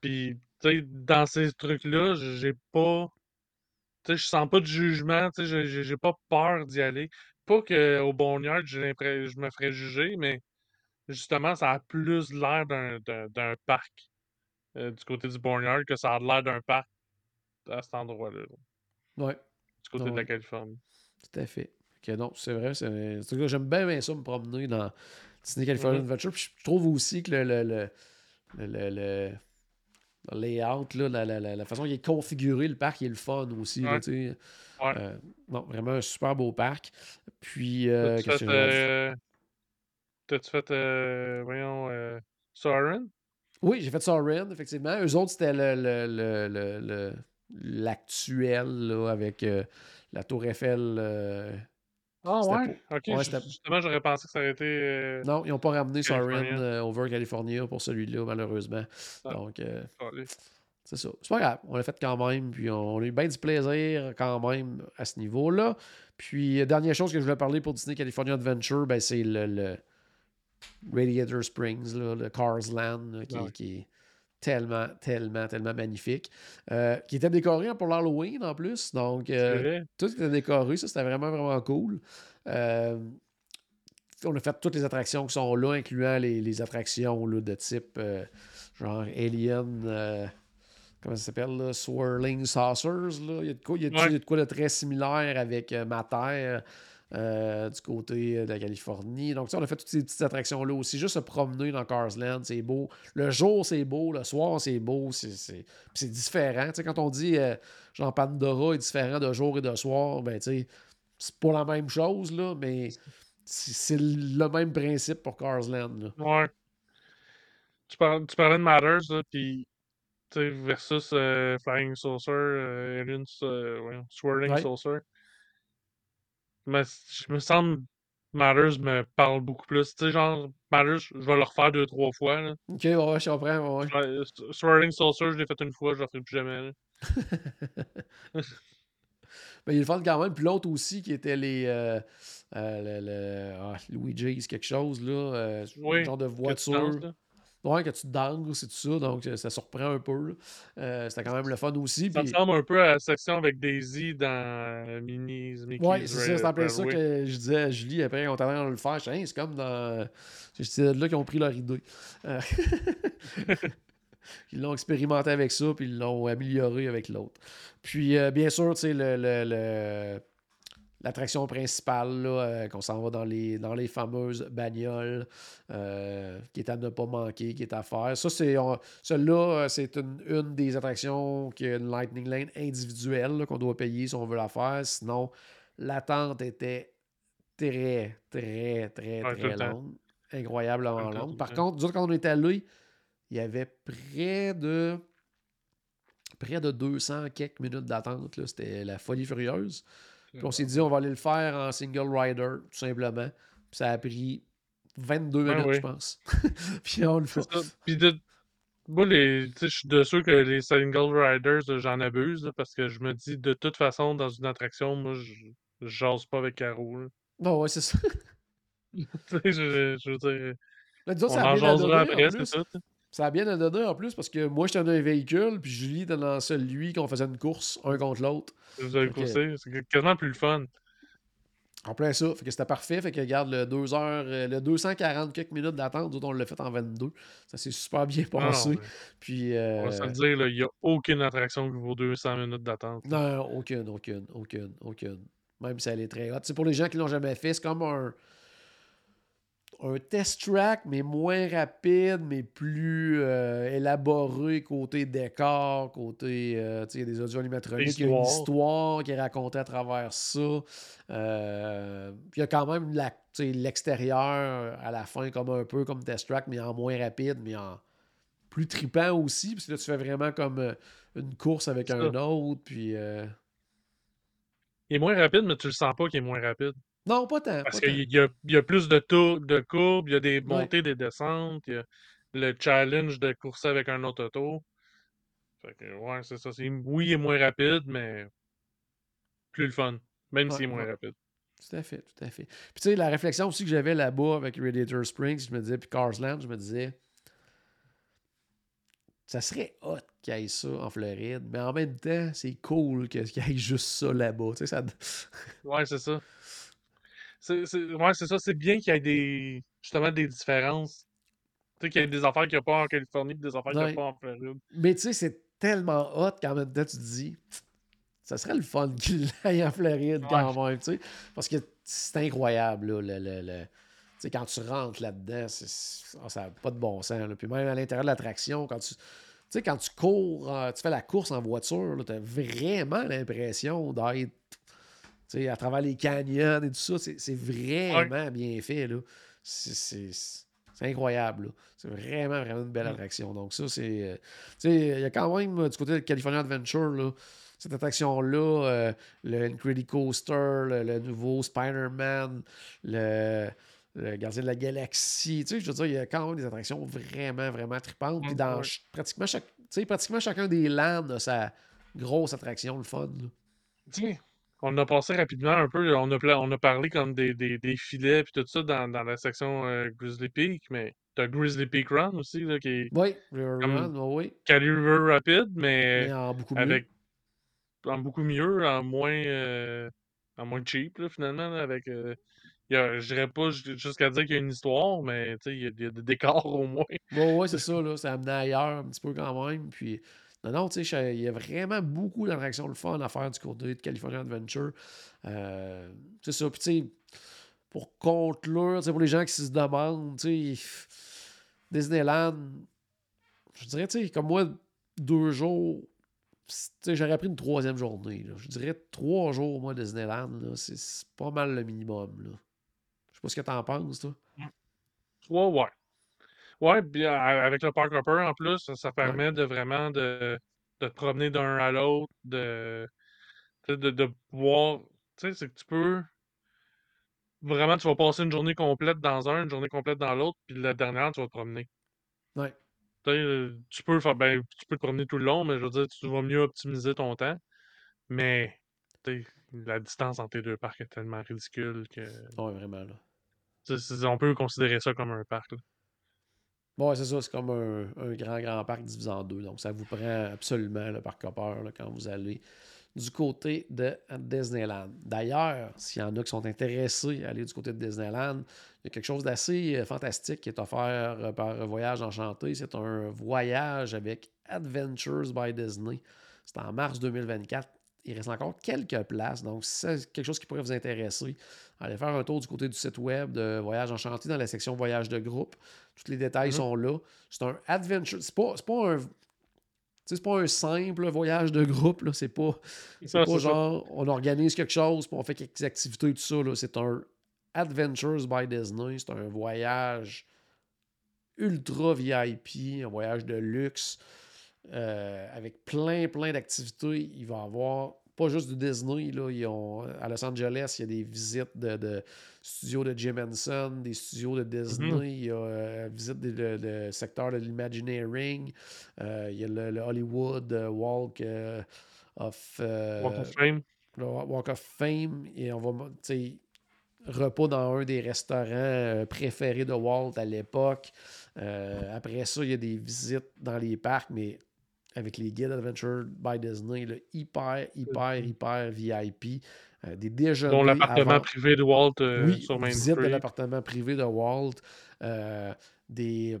Puis, tu sais, dans ces trucs-là, j'ai pas. Tu sais, je sens pas de jugement, tu sais, j'ai pas peur d'y aller. Pas qu'au Boneyard, je me ferais juger, mais justement, ça a plus l'air d'un parc euh, du côté du Boneyard que ça a l'air d'un parc à cet endroit-là. Ouais. Du côté de la Californie. Tout à fait. Ok, non, c'est vrai. J'aime bien, bien ça me promener dans Disney California mm-hmm. Adventure. Puis je trouve aussi que le, le, le, le, le layout, là, la, la, la, façon qu'il est configuré, le parc, il est le fun aussi. Là, euh, non, vraiment un super beau parc. Puis, euh, qu'est-ce que T'as-tu fait, euh, voyons, euh, Soren? Oui, j'ai fait Soren, effectivement. Eux autres, c'était le, l'actuel avec la Tour Eiffel. ah ouais? Ok, justement, j'aurais pensé que ça aurait été. non, ils n'ont pas ramené Soren over California pour celui-là, malheureusement. Ah, Donc, c'est ça. C'est pas grave. On l'a fait quand même. Puis on a eu bien du plaisir quand même à ce niveau-là. Puis, dernière chose que je voulais parler pour Disney California Adventure, ben, c'est le, Radiator Springs, le Cars Land, qui, est tellement, tellement, tellement magnifique. Euh, qui était décoré pour l'Halloween en plus. Donc, euh, tout était décoré. Ça, c'était vraiment, vraiment cool. Euh, on a fait toutes les attractions qui sont là, incluant les, attractions là, de type genre Alien comment ça s'appelle, Swirling Saucers. Là. Il, y a de quoi, il, y a de, quoi de très similaire avec euh, euh, du côté de la Californie. Donc, on a fait toutes ces petites attractions-là aussi. Juste se promener dans Cars Land, c'est beau. Le jour, c'est beau. Le soir, c'est beau. C'est différent. sais, quand on dit euh, genre Pandora est différent de jour et de soir, ben, tu sais, c'est pas la même chose, là, mais c'est le même principe pour Cars Land. Ouais. Tu, parlais, tu parlais de Matters, puis versus euh, Flying Saucer, euh, Alien, euh, Swirling Saucer. Mais je me semble Matters me parle beaucoup plus. Tu sais, genre, Matters, je vais le refaire deux, trois fois. Là. Ok, ouais, je comprends. Ouais. Swirling Saucer, je l'ai fait une fois, je le ferai plus jamais. Mais il est le fun quand même. Puis l'autre aussi, qui était les. Euh, euh, le, le ah, Luigi's quelque chose, là. Euh, Oui, genre de voiture. Ouais, que tu danses, c'est tout ça. Donc, euh, ça surprend un peu. Euh, C'était quand même le fun aussi. Ça ressemble un peu à la section avec Daisy dans euh, Minnie's Mickey's ouais, c'est ça. C'est en plein ça que je disais à Julie après, on train de le faire. Hey, c'est comme dans. C'est là qu'ils ont pris leur idée. Euh, Ils l'ont expérimenté avec ça, puis ils l'ont amélioré avec l'autre. Puis, euh, bien sûr, tu sais, le, le- le- l'attraction principale, euh, qu'on s'en va dans les, dans les fameuses bagnoles, euh, qui est à ne pas manquer, qui est à faire. Ça, c'est, celle-là, euh, c'est une, une des attractions qui a une Lightning Lane individuelle qu'on doit payer si on veut la faire. Sinon, l'attente était très, très, très, très longue. Incroyablement longue. Par contre, nous autres, quand on était allés, il y avait près de près de 200 quelques minutes d'attente. C'était la folie furieuse. Puis on s'est dit, on va aller le faire en single rider, tout simplement. Puis ça a pris 22 Ah minutes, oui. je pense. Puis on le fait. Puis de... Moi, les... je suis de ceux que les single riders, euh, j'en abuse, là, parce que je me dis, de toute façon, dans une attraction, moi, je jase pas avec Caro. Bon, ouais, c'est ça. Je, je veux dire, Là, on ça en jasera après, c'est ça. Ça a bien donné en plus parce que moi, j'étais dans un véhicule, puis Julie était dans celui qu'on faisait une course, un contre l'autre. Vous avez coursé, c'est quasiment plus le fun. En plein ça. Fait que c'était parfait. Fait que regarde, le 2 heures, euh, le 240 quelques minutes d'attente, nous autres, on l'a fait en 22. Ça s'est super bien Non, non, passé. mais Puis. on va se euh, le dire, il n'y a aucune attraction qui vaut 200 minutes d'attente. Non, aucune, aucune, aucune, aucune. Même si elle est très hot. C'est pour les gens qui l'ont jamais fait, c'est comme un, un test track, mais moins rapide, mais plus euh, élaboré côté décor, côté. euh, tu sais, il y a des audio animatroniques, il y a une Histoire. qui est racontée à travers ça. Euh, puis il y a quand même l'extérieur à la fin, comme un peu comme test track, mais en moins rapide, mais en plus tripant aussi, parce que là, tu fais vraiment comme euh, une course avec un ça. autre, puis. euh, Il est moins rapide, mais tu le sens pas qu'il est moins rapide. Non, pas tant. Parce qu'il y a, il y a plus de tours, de courbes, il y a des Ouais. montées, des descentes, il y a le challenge de courser avec un autre auto. Fait que, ouais, c'est ça. c'est- Oui, il est moins rapide, mais plus le fun. Même Ouais, s'il est moins ouais. rapide. Tout à fait, tout à fait. Puis tu sais, la réflexion aussi que j'avais là-bas avec Radiator Springs, je me disais, puis Carsland, je me disais, ça serait hot qu'il y ait ça en Floride, mais en même temps, c'est cool qu'il y ait juste ça là-bas. Tu sais, ça... Ouais, c'est ça. C'est, ouais, ça. C'est bien qu'il y ait des, justement des différences. Tu sais, qu'il y ait des affaires qu'il n'y a pas en Californie et des affaires qu'il n'y a pas en Floride. Mais tu sais, c'est tellement hot qu'en même temps, tu te dis, ça serait le fun qu'il aille en Floride quand même, tu sais. Parce que c'est incroyable, là, le... le- le- Tu sais, quand tu rentres là-dedans, ah, ça n'a pas de bon sens. là. Puis même à l'intérieur de l'attraction, quand tu... Tu sais, quand tu cours, euh, tu fais la course en voiture, tu as vraiment l'impression d'être à travers les canyons et tout ça. C'est c'est vraiment bien fait. là. C'est- C'est c'est incroyable. là. C'est vraiment, vraiment une belle Mm. attraction. Donc, ça, c'est. euh, tu sais, il y a quand même euh, du côté de California Adventure, là, cette attraction-là, euh, le Incredicoaster, le, le nouveau Spider-Man, le, le Gardien de la Galaxie. Tu sais, je veux dire, il y a quand même des attractions vraiment, vraiment tripantes. Puis Mm, dans ch- pratiquement, chaque, tu sais, pratiquement chacun des lands a sa grosse attraction, le fun. Tu sais, on a passé rapidement un peu. On a, pla- on a parlé comme des, des, des filets puis tout ça dans, dans la section euh, Grizzly Peak, mais t'as Grizzly Peak Run aussi, là, qui est Oui, River Run, oui, oui. calibre rapide, mais Mais en beaucoup mieux. avec en beaucoup mieux, en moins euh, en moins cheap là, finalement. là, avec euh, il y a- je dirais pas ju- jusqu'à dire qu'il y a une histoire, mais tu sais, il y, a il y a des décors au moins. Ouais, c'est ça, là. Ça amenait ailleurs un petit peu quand même. Puis, non, non, tu sais, il y a vraiment beaucoup d'attractions le fun à faire du côté de California Adventure. Euh, c'est ça. Puis, tu sais, pour conclure, pour les gens qui se demandent, tu sais, Disneyland, je dirais, tu sais, comme moi, deux jours, j'aurais pris une troisième journée. Je dirais trois jours, moi, Disneyland, c'est pas mal le minimum. Je sais pas ce que t'en penses, toi. Ouais, ouais. Ouais, puis a- avec le Park Hopper en plus, ça, ça permet de vraiment de, de te promener d'un à l'autre, de, de, de pouvoir. Tu sais, c'est que tu peux. Vraiment, tu vas passer une journée complète dans un, une journée complète dans l'autre, puis la dernière, tu vas te promener. Ouais. Tu euh, peux faire, ben, tu peux te promener tout le long, mais je veux dire, tu vas mieux optimiser ton temps. Mais la distance entre les deux parcs est tellement ridicule que. Ouais, vraiment, là. on peut considérer ça comme un parc. Là. Bon, c'est ça, c'est comme un, grand, grand parc divisé en deux. Donc, ça vous prend absolument le parc Hopper quand vous allez du côté de Disneyland. D'ailleurs, s'il y en a qui sont intéressés à aller du côté de Disneyland, il y a quelque chose d'assez euh, fantastique qui est offert euh, par Voyage Enchanté. C'est un voyage avec Adventures by Disney. C'est en mars 2024. Il reste encore quelques places, donc si c'est quelque chose qui pourrait vous intéresser, allez faire un tour du côté du site web de Voyage Enchanté dans la section Voyage de groupe. Tous les détails mm-hmm. sont là. C'est un adventure. C'est pas, pas un c'est pas un simple voyage de groupe. C'est pas, pas genre on organise quelque chose, puis on fait quelques activités, tout ça. C'est un Adventures by Disney. C'est un voyage ultra VIP, un voyage de luxe, euh, avec plein, plein d'activités. Il va y avoir pas juste du Disney. Là, ils ont, à Los Angeles, il y a des visites de, studios de Jim Henson, des studios de Disney. Mhm. Il y a euh, visite du secteur de l'Imagineering. Euh, il y a le, Hollywood euh, Walk of... Walk of Fame. Walk of Fame. Et on va, repas dans un des restaurants préférés de Walt à l'époque. après ça, il y a des visites dans les parcs, mais avec les guides Adventure by Disney, hyper, hyper, hyper VIP. Euh, des déjeuners. Dont l'appartement privé de Walt euh, oui, sur Main visite de l'appartement privé de Walt. Euh, des,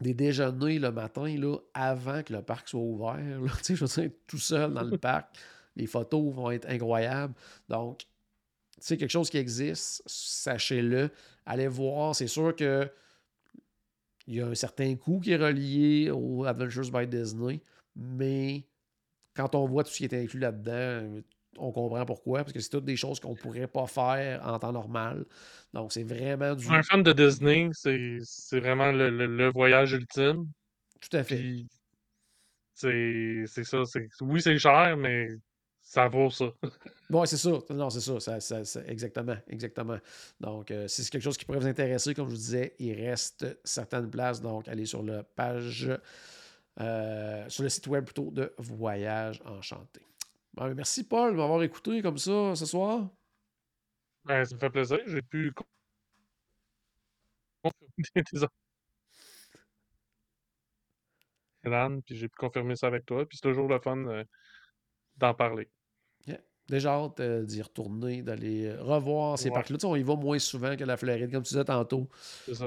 des déjeuners le matin là, avant que le parc soit ouvert. je veux dire, tout seul dans le parc. Les photos vont être incroyables. Donc, c'est quelque chose qui existe, sachez-le. Allez voir. C'est sûr que il y a un certain coût qui est relié au Adventures by Disney, mais quand on voit tout ce qui est inclus là-dedans, on comprend pourquoi, parce que c'est toutes des choses qu'on ne pourrait pas faire en temps normal. Donc, c'est vraiment du. un fan de Disney, c'est vraiment le, voyage ultime. Tout à fait. C'est ça. Oui, c'est cher, mais ça vaut ça. Oui, c'est ça. Non, c'est ça. Exactement. Exactement. Donc, euh, si c'est quelque chose qui pourrait vous intéresser, comme je vous disais, il reste certaines places. Donc, allez sur la page, euh, sur le site web plutôt de Voyage Enchanté. Ben, merci, Paul, de m'avoir écouté comme ça ce soir. Ben, ça me fait plaisir. J'ai pu confirmer puis j'ai pu confirmer ça avec toi. Puis c'est toujours le fun euh, d'en parler. Déjà hâte euh, d'y retourner, d'aller euh, revoir ces parcs-là. on y va moins souvent que la Floride, comme tu disais tantôt.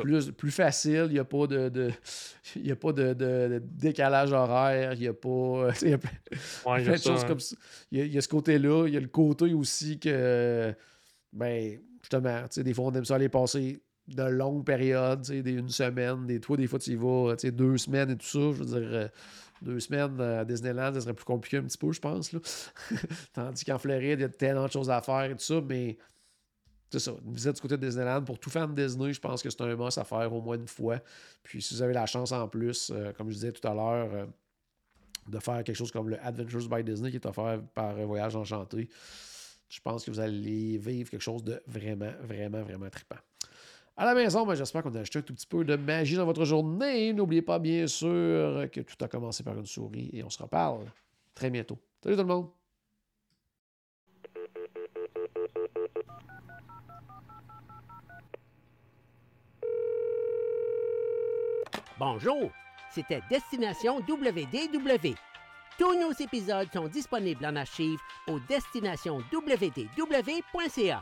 Plus, plus facile, il n'y a pas de, de y a pas de, décalage horaire, il n'y a pas. Il y a plein, de choses comme ça. Il y a, ce côté-là, il y a le côté aussi que, ben, justement, des fois, on aime ça aller passer de longues périodes, une semaine, des, toi, des fois, tu y vas deux semaines et tout ça. Je veux dire euh, deux semaines à Disneyland, ça serait plus compliqué un petit peu, je pense. Là. Tandis qu'en Floride, il y a tellement de choses à faire et tout ça, mais c'est ça, une visite du côté de Disneyland. Pour tout fan de Disney, je pense que c'est un must à faire au moins une fois. Puis si vous avez la chance en plus, euh, comme je disais tout à l'heure, euh, de faire quelque chose comme le Adventures by Disney qui est offert par Voyage Enchanté, je pense que vous allez vivre quelque chose de vraiment, vraiment, vraiment trippant. À la maison, ben, j'espère qu'on a acheté un tout petit peu de magie dans votre journée. N'oubliez pas, bien sûr, que tout a commencé par une souris et on se reparle très bientôt. Salut tout le monde! Bonjour, c'était Destination WDW. Tous nos épisodes sont disponibles en archive au destinationwdw.ca.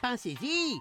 Pensez-y!